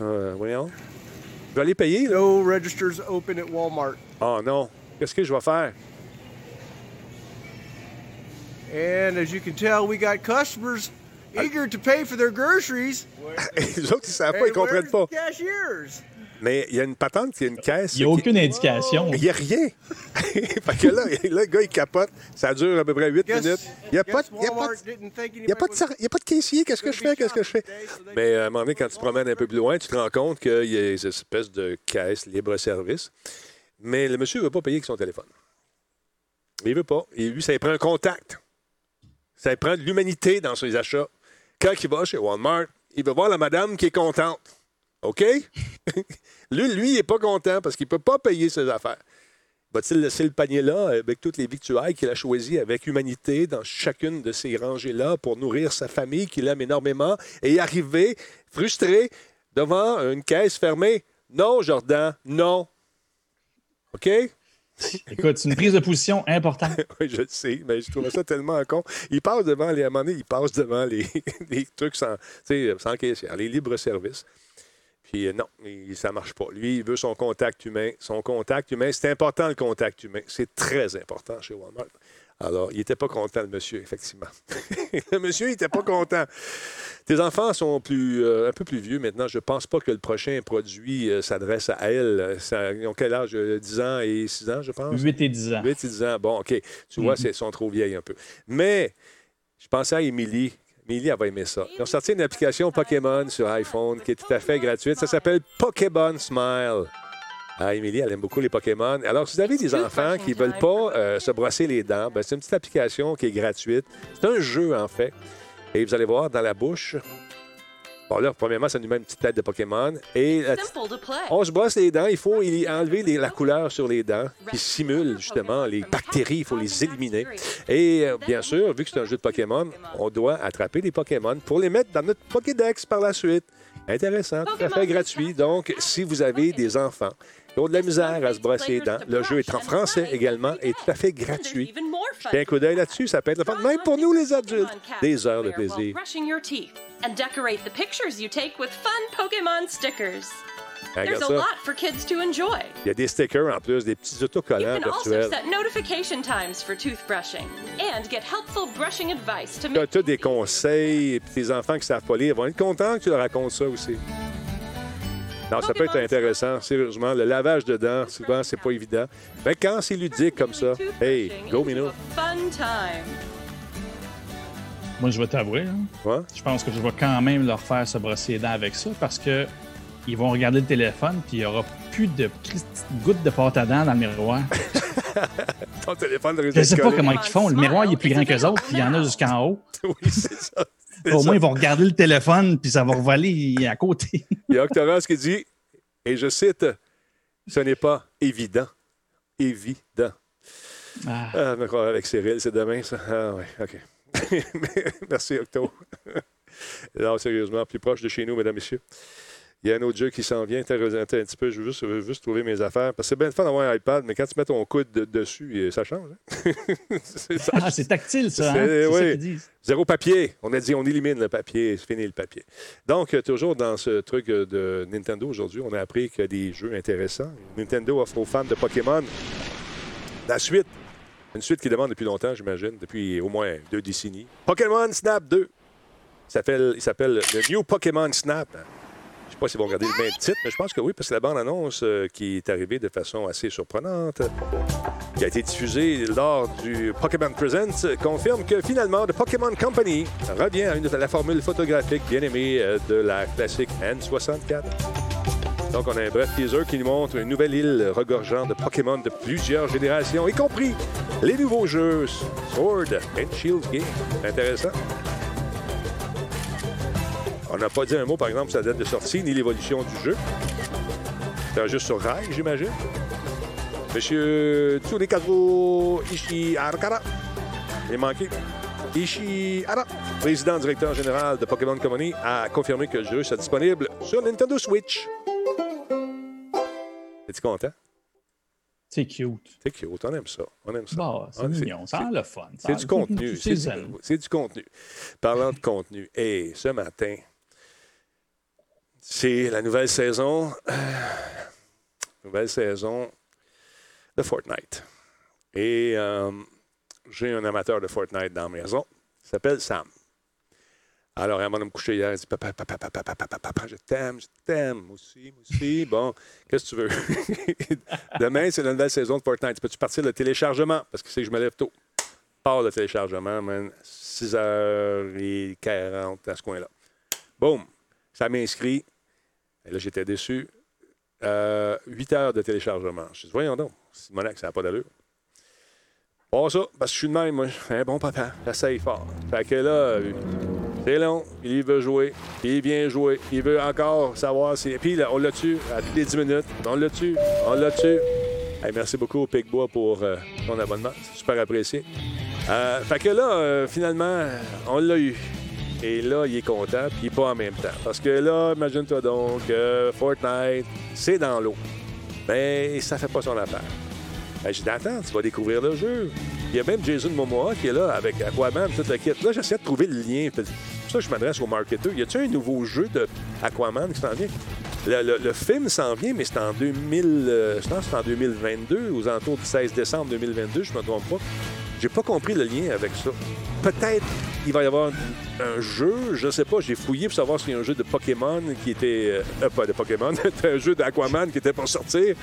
Euh, voyons. Je vais aller payer, là. No registers open at Walmart. Oh non. Qu'est-ce que je vais faire? And as you can tell, we got customers ah. eager to pay for their groceries. [LAUGHS] Les autres, ils savent pas, ils comprennent pas. cashiers? Mais il y a une patente, il y a une caisse. Il n'y a aucune indication. Il n'y a rien. [LAUGHS] fait que là, là, le gars, il capote. Ça dure à peu près 8 Guess- minutes. Il n'y a, pas de- caissier. Qu'est-ce que je fais? Qu'est-ce que je fais? Mais à un moment donné, quand tu te promènes un peu plus loin, tu te rends compte qu'il y a des espèces de caisses libre-service. Mais le monsieur ne veut pas payer avec son téléphone. Il veut pas. Et lui, ça lui prend un contact. Ça lui prend de l'humanité dans ses achats. Quand il va chez Walmart, il veut voir la madame qui est contente. OK? [LAUGHS] lui, lui, il n'est pas content parce qu'il ne peut pas payer ses affaires. Va-t-il laisser le panier là avec toutes les victuailles qu'il a choisies avec humanité dans chacune de ces rangées-là pour nourrir sa famille qu'il aime énormément et arriver frustré devant une caisse fermée? Non, Jordan, non. OK? [LAUGHS] Écoute, c'est une prise de position importante. [LAUGHS] oui, je le sais, mais je trouvais ça tellement con. Il passe devant les, à un moment donné, il passe devant les, les trucs sans, sans caissière, les libres-services. Puis euh, non, ça ne marche pas. Lui, il veut son contact humain. Son contact humain, c'est important le contact humain. C'est très important chez Walmart. Alors, il n'était pas content, le monsieur, effectivement. [LAUGHS] le monsieur, il n'était pas content. Tes enfants sont plus, euh, un peu plus vieux maintenant. Je ne pense pas que le prochain produit euh, s'adresse à elles. Ça- ils ont quel âge? Euh, 10 ans et 6 ans, je pense? 8 et 10 ans. 8 et 10 ans. Bon, OK. Tu vois, elles sont trop vieilles un peu. Mais je pensais à Émilie. Émilie, elle va aimer ça. Ils ont sorti une application Pokémon sur iPhone qui est tout à fait gratuite. Ça s'appelle Pokémon Smile. Ah, Émilie, elle aime beaucoup les Pokémon. Alors, si vous avez des enfants qui ne veulent pas euh, se brosser les dents, ben, c'est une petite application qui est gratuite. C'est un jeu, en fait. Et vous allez voir dans la bouche. Bon, là, premièrement, ça nous met une petite tête de Pokémon. Et la petite- on se brosse les dents. Il faut y enlever les- la couleur sur les dents qui simule justement les bactéries. Il faut les éliminer. Et euh, bien sûr, vu que c'est un jeu de Pokémon, on doit attraper des Pokémon pour les mettre dans notre Pokédex par la suite. Intéressant, tout à fait gratuit. Donc, si vous avez des enfants qui ont de la misère à se brosser les dents, le jeu est en français également et tout à fait gratuit. Jetez un coup d'œil là-dessus, ça peut être le fun, même pour nous les adultes. Des heures de plaisir. brushing your teeth and decorate the pictures you take with fun Pokemon stickers. There's regarde a ça. lot for kids to enjoy. Il y a des stickers en plus, des petits You autocollants can also virtuels. set notification times for toothbrushing and get helpful brushing advice to Tu as, make des conseils, et puis tes enfants qui savent pas lire vont être contents que tu leur racontes ça aussi. Non, ça peut être intéressant, sérieusement. Le lavage de dents, souvent, c'est pas évident. Mais quand c'est ludique comme ça, hey, go Mino. fun time. Moi, je vais t'avouer, hein, je pense que je vais quand même leur faire se brosser les dents avec ça parce que ils vont regarder le téléphone puis il n'y aura plus de petites gouttes de pâte à dents dans le miroir. [LAUGHS] Ton téléphone de Je sais pas comment ils font. Le miroir, il est plus grand qu'eux autres, puis il y en a jusqu'en haut. [LAUGHS] Oui, c'est ça. Au moins, ils vont regarder le téléphone, puis ça va revoler à côté. Il y a Octoras qui dit, et je cite, ce n'est pas évident. Évident. Ah. Ah, me croire avec Cyril, c'est demain, ça. Ah, oui, OK. [LAUGHS] Merci, Octo. [LAUGHS] non, sérieusement, plus proche de chez nous, mesdames, messieurs. Il y a un autre jeu qui s'en vient. Attends un petit peu. Je veux juste, trouver mes affaires. Parce que c'est bien le fun d'avoir un iPad, mais quand tu mets ton coude de- dessus, ça change. hein? [LAUGHS] C'est ça. Ah, c'est tactile, ça. Hein? C'est- ça qu'ils disent. Zéro papier. On a dit on élimine le papier, c'est fini le papier. Donc, euh, toujours dans ce truc euh, de Nintendo aujourd'hui, on a appris qu'il y a des jeux intéressants. Nintendo offre aux fans de Pokémon la suite Une suite qui demande depuis longtemps, j'imagine, depuis au moins deux décennies. Pokémon Snap 2. Il s'appelle, il s'appelle le New Pokémon Snap. Sais pas s'ils vont garder le même titre, mais je pense que oui, parce que la bande-annonce euh, qui est arrivée de façon assez surprenante, qui a été diffusée lors du Pokémon Presents, euh, confirme que finalement, The Pokémon Company revient à, une, à la formule photographique bien aimée euh, de la classique N64. Donc, on a un bref teaser qui nous montre une nouvelle île regorgeant de Pokémon de plusieurs générations, y compris les nouveaux jeux Sword and Shield Game. Intéressant. On n'a pas dit un mot, par exemple, sur la date de sortie ni l'évolution du jeu. C'est un jeu sur rail, j'imagine. Monsieur Tsurikazu Ishihara. Il est manqué. Ishihara, président directeur général de Pokémon Company, a confirmé que le jeu sera disponible sur Nintendo Switch. Es-tu content? C'est cute. C'est cute, on aime ça. On aime ça. Bon, c'est Ah, mignon, ça a le fun. C'est du contenu. C'est C'est du, c'est du contenu. Parlant de contenu, et ce matin, c'est la nouvelle saison. euh, nouvelle saison de Fortnite. Et euh, j'ai un amateur de Fortnite dans la maison. Il s'appelle Sam. Alors, avant de me coucher hier, il dit Papa, papa, papa, papa, papa, papa, je t'aime, je t'aime. Moi aussi, moi aussi. Bon, qu'est-ce que tu veux? [LAUGHS] Demain, c'est la nouvelle saison de Fortnite. Peux-tu partir le téléchargement? Parce que c'est que je me lève tôt. Part le téléchargement, man. 6h40 à ce coin-là. Boum. Ça m'inscrit. Et là, j'étais déçu. Euh, 8 heures de téléchargement. Je dis, voyons donc, Simonac, ça n'a pas d'allure. Pas ça, parce que je suis de même, moi. Un bon papa, j'essaye fort. Fait que là, c'est long, il veut jouer, il vient jouer, il veut encore savoir si. Puis là, on l'a tué à toutes les 10 minutes? On l'a tué, on l'a tué. Hey, merci beaucoup au Picbois pour euh, ton abonnement, c'est super apprécié. Euh, fait que là, euh, finalement, on l'a eu. Et là, il est content, puis pas en même temps. Parce que là, imagine-toi donc, Fortnite, c'est dans l'eau. Mais ça fait pas son affaire. Ben, j'ai dit, attends, tu vas découvrir le jeu. Il y a même Jason Momoa qui est là avec Aquaman, toute la kit. Là, j'essaie de trouver le lien. Pour ça je m'adresse au marketeur. Y a-t-il un nouveau jeu de Aquaman qui s'en vient? Le, le- film s'en vient, mais c'est en 2000, euh, c'est en 2022, aux alentours du 16 décembre 2022, je me trompe pas. J'ai pas compris le lien avec ça. Peut-être il va y avoir un jeu, je sais pas, j'ai fouillé pour savoir s'il y a un jeu de Pokémon qui était. euh, euh, pas de Pokémon, [LAUGHS] un jeu d'Aquaman qui était pour sortir.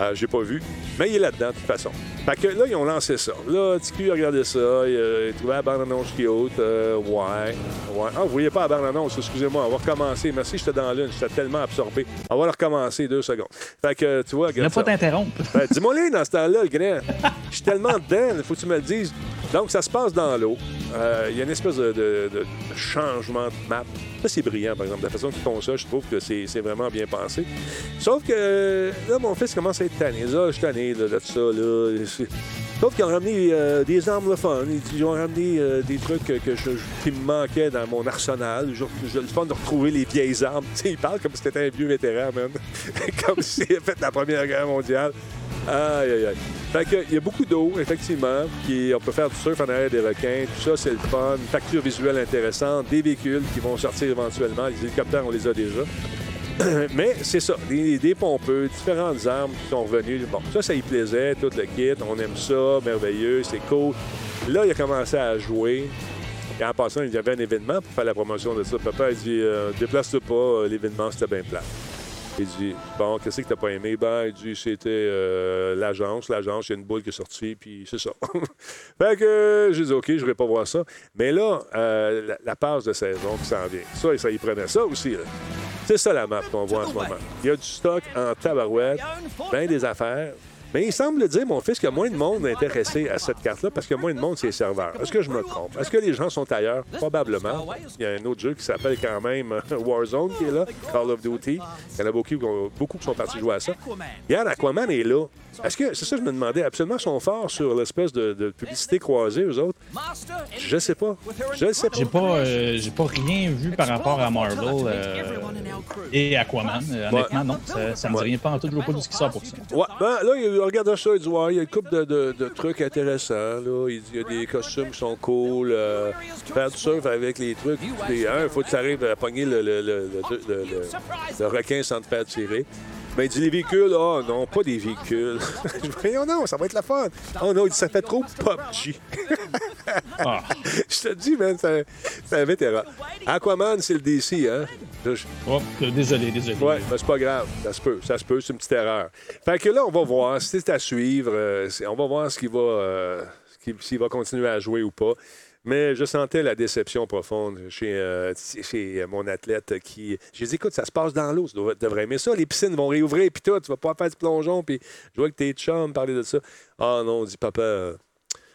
Euh, j'ai pas vu. Mais il est là-dedans, de toute façon. Fait que là, ils ont lancé ça. Là, TQ a regardé ça, il a trouvé la bande-annonce qui est haute. Euh, ouais. ouais. Ah, vous voyez pas la bande-annonce, excusez-moi. On va recommencer. Merci, j'étais dans l'une, j'étais tellement absorbé. On va le recommencer deux secondes. Fait que, tu vois, Ne regarde pas ça. t'interrompre. Ben, dis-moi-les dans ce temps-là, le grand. Je suis tellement dedans, il faut que tu me le dises. Donc, ça se passe dans l'eau. Euh, Il y a une espèce de, changement de map. C'est brillant, par exemple. La façon qu'ils font ça, je trouve que c'est vraiment bien pensé. Sauf que là, mon fils commence à être tanné. Là, je suis tanné là, de ça. Là. Sauf qu'ils ont ramené euh, des armes le fun. Ils, ils ont ramené euh, des trucs qui me manquaient dans mon arsenal. J'ai le fun de retrouver les vieilles armes. Tu sais, il parle comme si c'était un vieux vétéran, man. [LAUGHS] comme s'il avait fait la Première Guerre mondiale. Aïe, aïe, aïe. Il y a beaucoup d'eau, effectivement. Puis on peut faire du surf en arrière des requins. Tout ça, c'est le fun. Une facture visuelle intéressante. Des véhicules qui vont sortir éventuellement. Les hélicoptères, on les a déjà. [CLEARS THROAT] Mais c'est ça, des, des pompeux, différentes armes qui sont revenues. Bon, ça, ça y plaisait, tout le kit. On aime ça, merveilleux, c'est cool. Là, il a commencé à jouer. Et en passant, il y avait un événement pour faire la promotion de ça. Papa, il dit euh, Déplace-toi pas, euh, l'événement, c'était bien plat. Il dit Bon, qu'est-ce que t'as pas aimé? Ben, il dit C'était euh, l'agence. L'agence, il y a une boule qui est sortie, puis c'est ça. [LAUGHS] fait que j'ai dit OK, je vais pas voir ça. Mais là, euh, la, la passe de saison qui s'en vient, ça, ça y prenait ça aussi. là. C'est ça la map qu'on voit en ce moment. Il y a du stock en tabarouette, bien des affaires. Mais il semble dire, mon fils, qu'il y a moins de monde intéressé à cette carte-là parce qu'il y a moins de monde sur les serveurs. Est-ce que je me trompe? Est-ce que les gens sont ailleurs? Probablement. Il y a un autre jeu qui s'appelle quand même euh, [LAUGHS] Warzone qui est là, Call of Duty. Il y en a beaucoup, qui ont- beaucoup qui sont partis jouer à ça. Regarde, Aquaman est là. Est-ce que, c'est ça que je me demandais, absolument sont forts sur l'espèce de, de publicité croisée, eux autres? Je sais pas. Je sais pas. J'ai pas, euh, j'ai pas rien vu par rapport à Marvel euh, et Aquaman. Honnêtement, non. Ça, ça me dit rien pas en tout. Je vois pas d'où ce qui sort pour ça. Ouais, ben, là, il regarde ça, il dit Ouais, il y a une couple de, trucs intéressants. Il y a des costumes qui sont cool. euh, faire du surf avec les trucs. Il faut que tu arrives à pogner le requin sans te faire tirer. Ben, il dit les véhicules. Oh non, pas des véhicules. [LAUGHS] Voyons non, ça va être la fun. Oh non, il dit ça fait trop PUBG. [LAUGHS] Ah. Je te dis, man, c'est c'est un vétéran. Aquaman, c'est le DC, hein? Je- Oh, désolé, désolé. Ouais, ben c'est pas grave. Ça se peut, ça se peut, c'est une petite erreur. Fait que là, on va voir. C'est à suivre. euh, on va voir ce va, euh, s'il va continuer à jouer ou pas. Mais je sentais la déception profonde chez, euh, chez mon athlète qui. J'ai dit, écoute, ça se passe dans l'eau. Tu devrais- aimer ça. Les piscines vont réouvrir, puis tout. Tu vas pouvoir faire du plongeon, puis je vois que tes chums parler de ça. Ah non, dit papa, euh,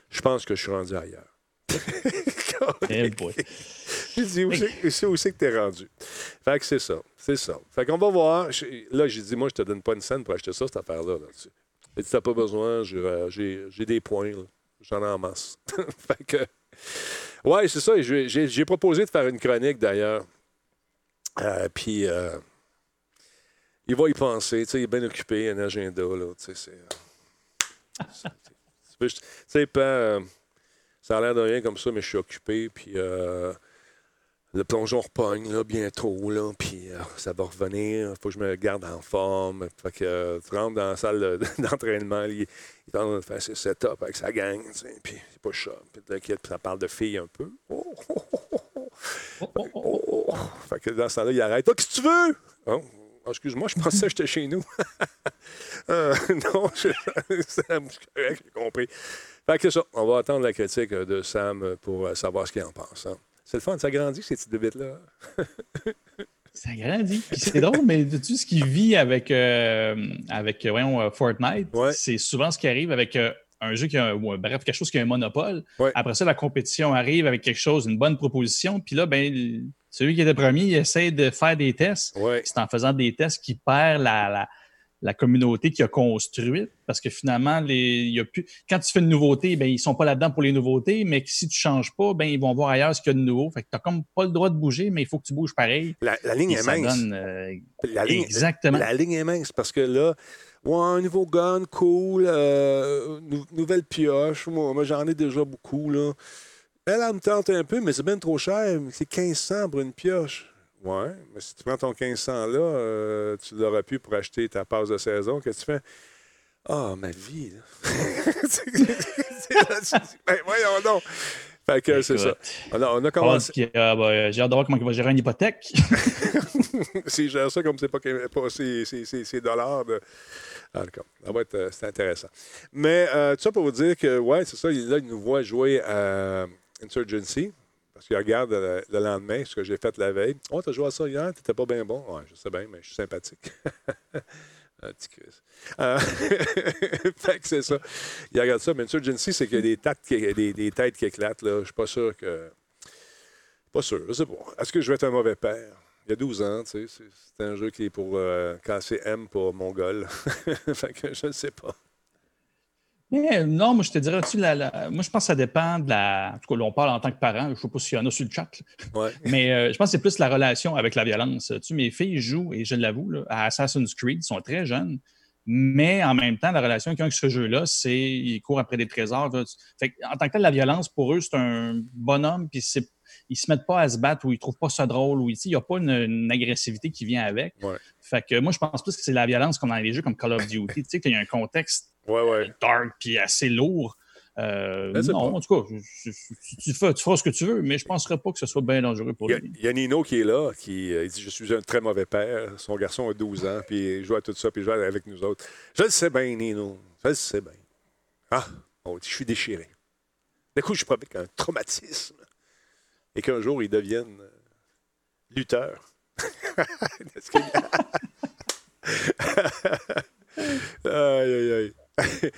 je pense que je suis rendu ailleurs. [LAUGHS] Eh. [LAUGHS] J'ai dit, où c'est- c'est où c'est que t'es rendu? Fait que c'est ça. C'est ça. Fait qu'on va voir. Là, j'ai dit, moi, je te donne pas une scène pour acheter ça, cette affaire-là. Là. Dit, t'as pas besoin, j'ai, euh, j'ai, des points. J'en ai en masse. [LAUGHS] fait que. Ouais, c'est ça. J'ai, proposé de faire une chronique, d'ailleurs. Euh, Puis. euh, il va y penser. Il est bien occupé, il a un agenda. Là, c'est. euh, [LAUGHS] c'est- sais, pas. ça a l'air de rien comme ça, mais je suis occupé. Puis le plongeon repogne là, bientôt. Là, puis euh, ça va revenir. Il faut que je me garde en forme. Fait que euh, tu rentres dans la salle de- [LAUGHS] d'entraînement. Il, il est en train de faire ses setups avec sa gang. tu sais, Puis il push up. Puis t'inquiète, puis ça parle de filles un peu. Oh, oh, oh, oh, oh. Fait- oh, oh. Fait que dans ce temps-là, il arrête. Ah, qu'est-ce que tu veux? Oh, oh, excuse-moi, je pensais que j'étais chez nous. [LAUGHS] Euh, [LAUGHS] non, je, Sam, c'est correct, j'ai compris. Fait que c'est ça. On va attendre la critique de Sam pour savoir ce qu'il en pense. hein. C'est le fun, ça grandit, ces petites bébites-là. [LAUGHS] Ça grandit. Puis c'est drôle, mais tu ce qu'il vit avec, euh, avec euh, voyons, euh, Fortnite, c'est souvent ce qui arrive avec euh, un jeu qui a un, ou bref, quelque chose qui a un monopole. Après ça, la compétition arrive avec quelque chose, une bonne proposition. Puis là, ben, celui qui était premier, il essaie de faire des tests. C'est en faisant des tests qu'il perd la, la, la communauté qu'il a construite. Parce que finalement, les, il y a plus, quand tu fais une nouveauté, ben, ils sont pas là-dedans pour les nouveautés, mais si tu changes pas, ben, ils vont voir ailleurs ce qu'il y a de nouveau. Fait que tu n'as comme pas le droit de bouger, mais il faut que tu bouges pareil. La, la ligne est mince. donne, euh, La ligne, Exactement. La ligne est mince parce que là, ouais, un nouveau gun, cool, euh, nou- nouvelle pioche. Moi, moi, j'en ai déjà beaucoup. Là. Elle, elle me tente un peu, mais c'est bien trop cher. C'est 1500 pour une pioche. Ouais, mais si tu prends ton 1500 là, euh, tu l'aurais pu pour acheter ta passe de saison. Qu'est-ce que tu fais? Ah, ma vie. là. [LAUGHS] Ben, voyons donc. Fait que c'est ça. On a, on a Ah, commencé. qui- ah, ben, J'ai hâte de voir comment il va gérer une hypothèque. [LAUGHS] S'il gère ça comme c'est pas, pas ses, ses- ses- ses dollars. De... En tout cas, ça va être euh, c'est intéressant. Mais euh, tout ça pour vous dire que, ouais, c'est ça, là, il nous voit jouer à Insurgency. Parce qu'il regarde le lendemain ce que j'ai fait la veille. Oh, t'as joué à ça hier, t'étais pas bien bon. Ouais, je sais bien, mais je suis sympathique. Un [LAUGHS] petit Chris. Euh, [LAUGHS] fait que c'est ça. Il regarde ça. Mais Insurgency, c'est qu'il y a des, têtes qui, éclatent. Là. Je suis pas sûr que. Pas sûr, je sais pas. Est-ce que je vais être un mauvais père? Il y a 12 ans, tu sais. C'est, c'est un jeu qui est pour euh, casser M pour Mongol. [LAUGHS] fait que je ne sais pas. Mais non, moi, je te dirais, tu la, la- moi, je pense que ça dépend de la. En tout cas, là, on parle en tant que parent. Je ne sais pas s'il y en a sur le chat. Ouais. [LAUGHS] Mais euh, je pense que c'est plus la relation avec la violence. Tu, mes filles jouent, et je l'avoue, là, à Assassin's Creed, ils sont très jeunes. Mais en même temps, la relation qu'ils ont avec ce jeu-là, c'est ils courent après des trésors. Fait en tant que tel, la violence, pour eux, c'est un bonhomme, puis c'est ils se mettent pas à se battre ou ils trouvent pas ça drôle ou il n'y a pas une, une agressivité qui vient avec. Fait que moi, je pense plus que c'est la violence comme dans les jeux comme Call of Duty. tu sais, qu'il y a un contexte dark puis assez lourd. Euh, non, pas. en tout cas, je- je- tu, fais, tu feras ce que tu veux, mais je ne penserais pas que ce soit bien dangereux pour lui. il y a Nino qui est là, qui euh, dit Je suis un très mauvais père. Son garçon a 12 ans, puis il joue à tout ça, puis il joue avec nous autres. Je le sais bien, Nino. Je le sais bien. Ah, on dit, je suis déchiré. D'un coup, je suis pas avec un traumatisme. Et qu'un jour, il devienne euh, lutteur. [LAUGHS] Est-ce qu'il- [LAUGHS] aïe, aïe, aïe.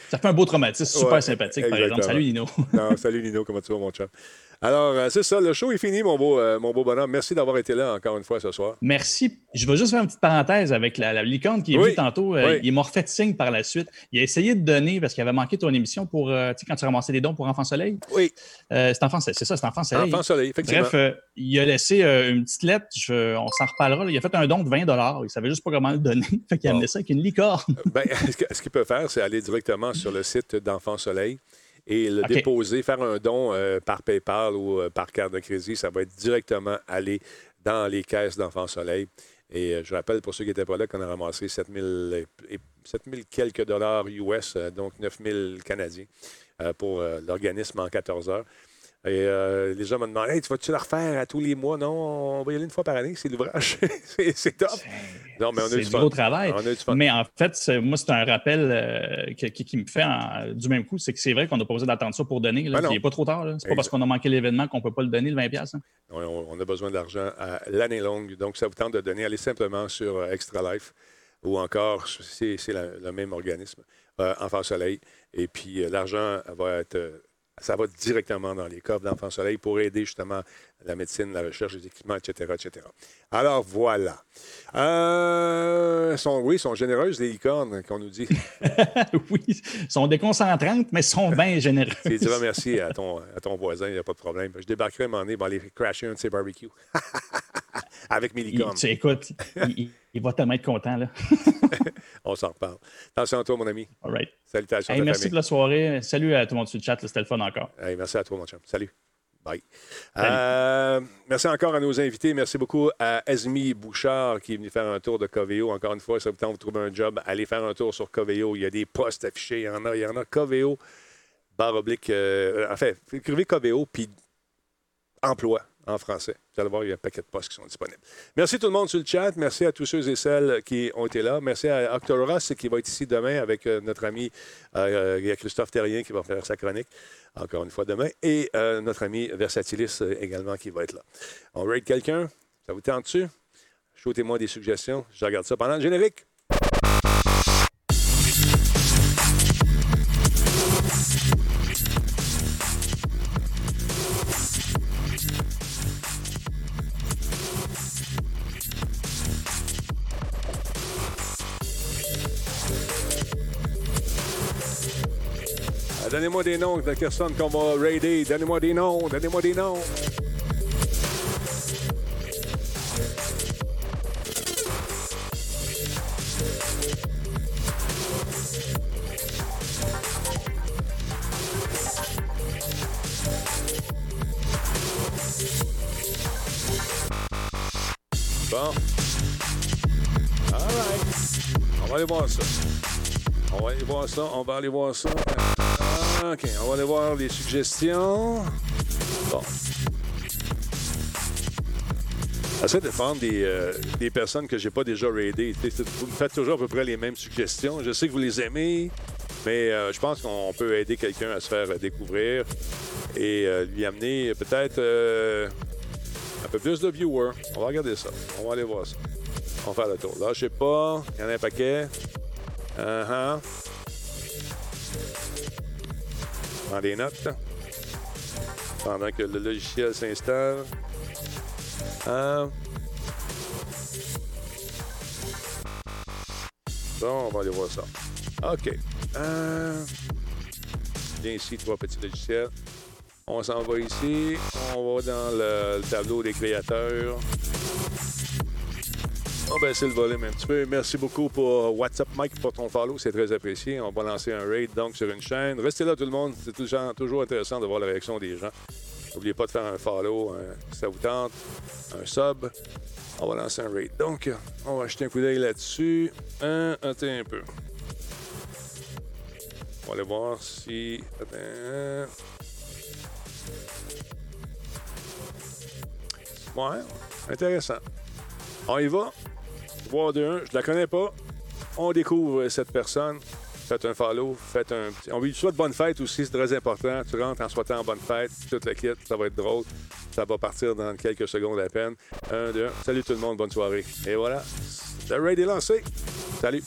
Ça fait un beau traumatisme, super Ouais, sympathique, par exemple. Salut, Nino. non, salut Nino, comment tu vas, mon chum? Alors, euh, c'est ça, le show est fini, mon beau, euh, mon beau bonhomme. Merci d'avoir été là encore une fois ce soir. Merci. Je vais juste faire une petite parenthèse avec la, la licorne qui est Oui, venue tantôt. Euh, oui. Il m'a refait signe par la suite. Il a essayé de donner, parce qu'il avait manqué ton émission pour, tu sais, quand tu ramassais des dons pour Enfant Soleil? Oui. Euh, c'est Enfant Soleil, c'est ça, c'est Enfant Soleil. Enfant Soleil, effectivement. Bref, euh, il a laissé euh, une petite lettre, je- on s'en reparlera. là. Il a fait un don de 20 Il savait juste pas comment le donner. [LAUGHS] fait qu'il a amené ça avec une licorne. Ben, [LAUGHS] ce qu'il peut faire, c'est aller directement sur le site d'Enfant Soleil et le déposer, faire un don euh, par PayPal ou euh, par carte de crédit. Ça va être directement aller dans les caisses d'Enfant Soleil. Et euh, je rappelle pour ceux qui n'étaient pas là qu'on a ramassé 7000 et- et 7000 quelques dollars US, donc 9000 Canadiens, euh, pour l'organisme en 14 heures. Et euh, les gens me demandent Hey, tu vas-tu la refaire à tous les mois? Non, on va y aller une fois par année, c'est l'ouvrage. [LAUGHS] c'est top. Non, mais on a du gros travail. On a eu du fun. Mais en fait, moi, c'est un rappel euh, qui, qui me fait en- du même coup. C'est que c'est vrai qu'on n'a pas besoin d'attendre ça pour donner. là. Ben. Il n'est pas trop tard. C'est pas parce qu'on a manqué l'événement qu'on ne peut pas le donner, le 20$. piastres, hein. On, a besoin d'argent à l'année longue. Donc, ça vous tente de donner. Allez simplement sur euh, Extra Life ou encore, c'est le même organisme, euh, Enfant Soleil. Et puis, euh, l'argent va être. Ça va directement dans les coffres d'Enfant Soleil pour aider justement la médecine, la recherche, les équipements, etc. etc. Alors, voilà. Euh, sont, oui, sont généreuses, les licornes, qu'on nous dit. [LAUGHS] oui, sont déconcentrantes, mais sont bien généreux. C'est dire merci à ton, à ton voisin, il n'y a pas de problème. Je débarquerai un moment donné, il va aller crasher un de ses barbecues. [LAUGHS] Avec mes Il- écoute, il, va tellement être content. Là. [LAUGHS] On s'en reparle. Attention à toi, mon ami. All right. Salutations Hey, merci famille. de la soirée. Salut à tout le monde sur le chat. C'était le fun encore. Hey, merci à toi, mon chum. Salut. Bye. Euh, merci encore à nos invités. Merci beaucoup à Esmi Bouchard qui est venu faire un tour de Coveo. Encore une fois, ça vous tente de trouver un job, allez faire un tour sur Coveo. Il y a des postes affichés. Il y en a. Il y en a Coveo, barre oblique. euh, en fait, écrivez Coveo, puis emploi en français. Vous allez voir, il y a un paquet de postes qui sont disponibles. Merci tout le monde sur le chat. Merci à tous ceux et celles qui ont été là. Merci à Octoros qui va être ici demain avec euh, notre ami euh, Christophe Terrien qui va faire sa chronique encore une fois demain. Et euh, notre ami Versatilis également qui va être là. On raid quelqu'un? Ça vous tente-tu? Shootez-moi des suggestions. Je regarde ça pendant le générique. Donnez-moi des noms de personnes qu'on va raider. Donnez-moi des noms. Donnez-moi des noms. Bon. All right. On va aller voir ça. On va aller voir ça. On va aller voir ça. OK. On va aller voir les suggestions. Bon. J'essaie de prendre des, euh, des personnes que j'ai pas déjà raidées. Vous me faites toujours à peu près les mêmes suggestions. Je sais que vous les aimez, mais euh, je pense qu'on peut aider quelqu'un à se faire découvrir et euh, lui amener peut-être un peu plus de viewers. On va regarder ça. On va aller voir ça. On va faire le tour. Là, je sais pas. Il y en a un paquet. Uh-huh. Des notes. Pendant que le logiciel s'installe. Hein? Bon, on va aller voir ça. OK. Euh... Viens ici, trois petits logiciels. On s'en va ici. On va dans le tableau des créateurs. On va baisser le volume un petit peu. Merci beaucoup pour WhatsApp Mike pour ton follow. C'est très apprécié. On va lancer un raid donc sur une chaîne. Restez là tout le monde. C'est toujours, intéressant de voir la réaction des gens. N'oubliez pas de faire un follow un- si ça vous tente. Un sub. On va lancer un raid. Donc, on va jeter un coup d'œil là-dessus. Un, attends un peu. On va aller voir si. Ouais, intéressant. On y va. 3, 2, 1. Je la connais pas. On découvre cette personne. Faites un follow. Faites un petit. On lui souhaite bonne fête aussi, c'est très important. Tu rentres en souhaitant bonne fête. Toute la kit, ça va être drôle. Ça va partir dans quelques secondes à peine. 1, 2, 1. Salut tout le monde, bonne soirée. Et voilà. Le raid est lancé. Salut.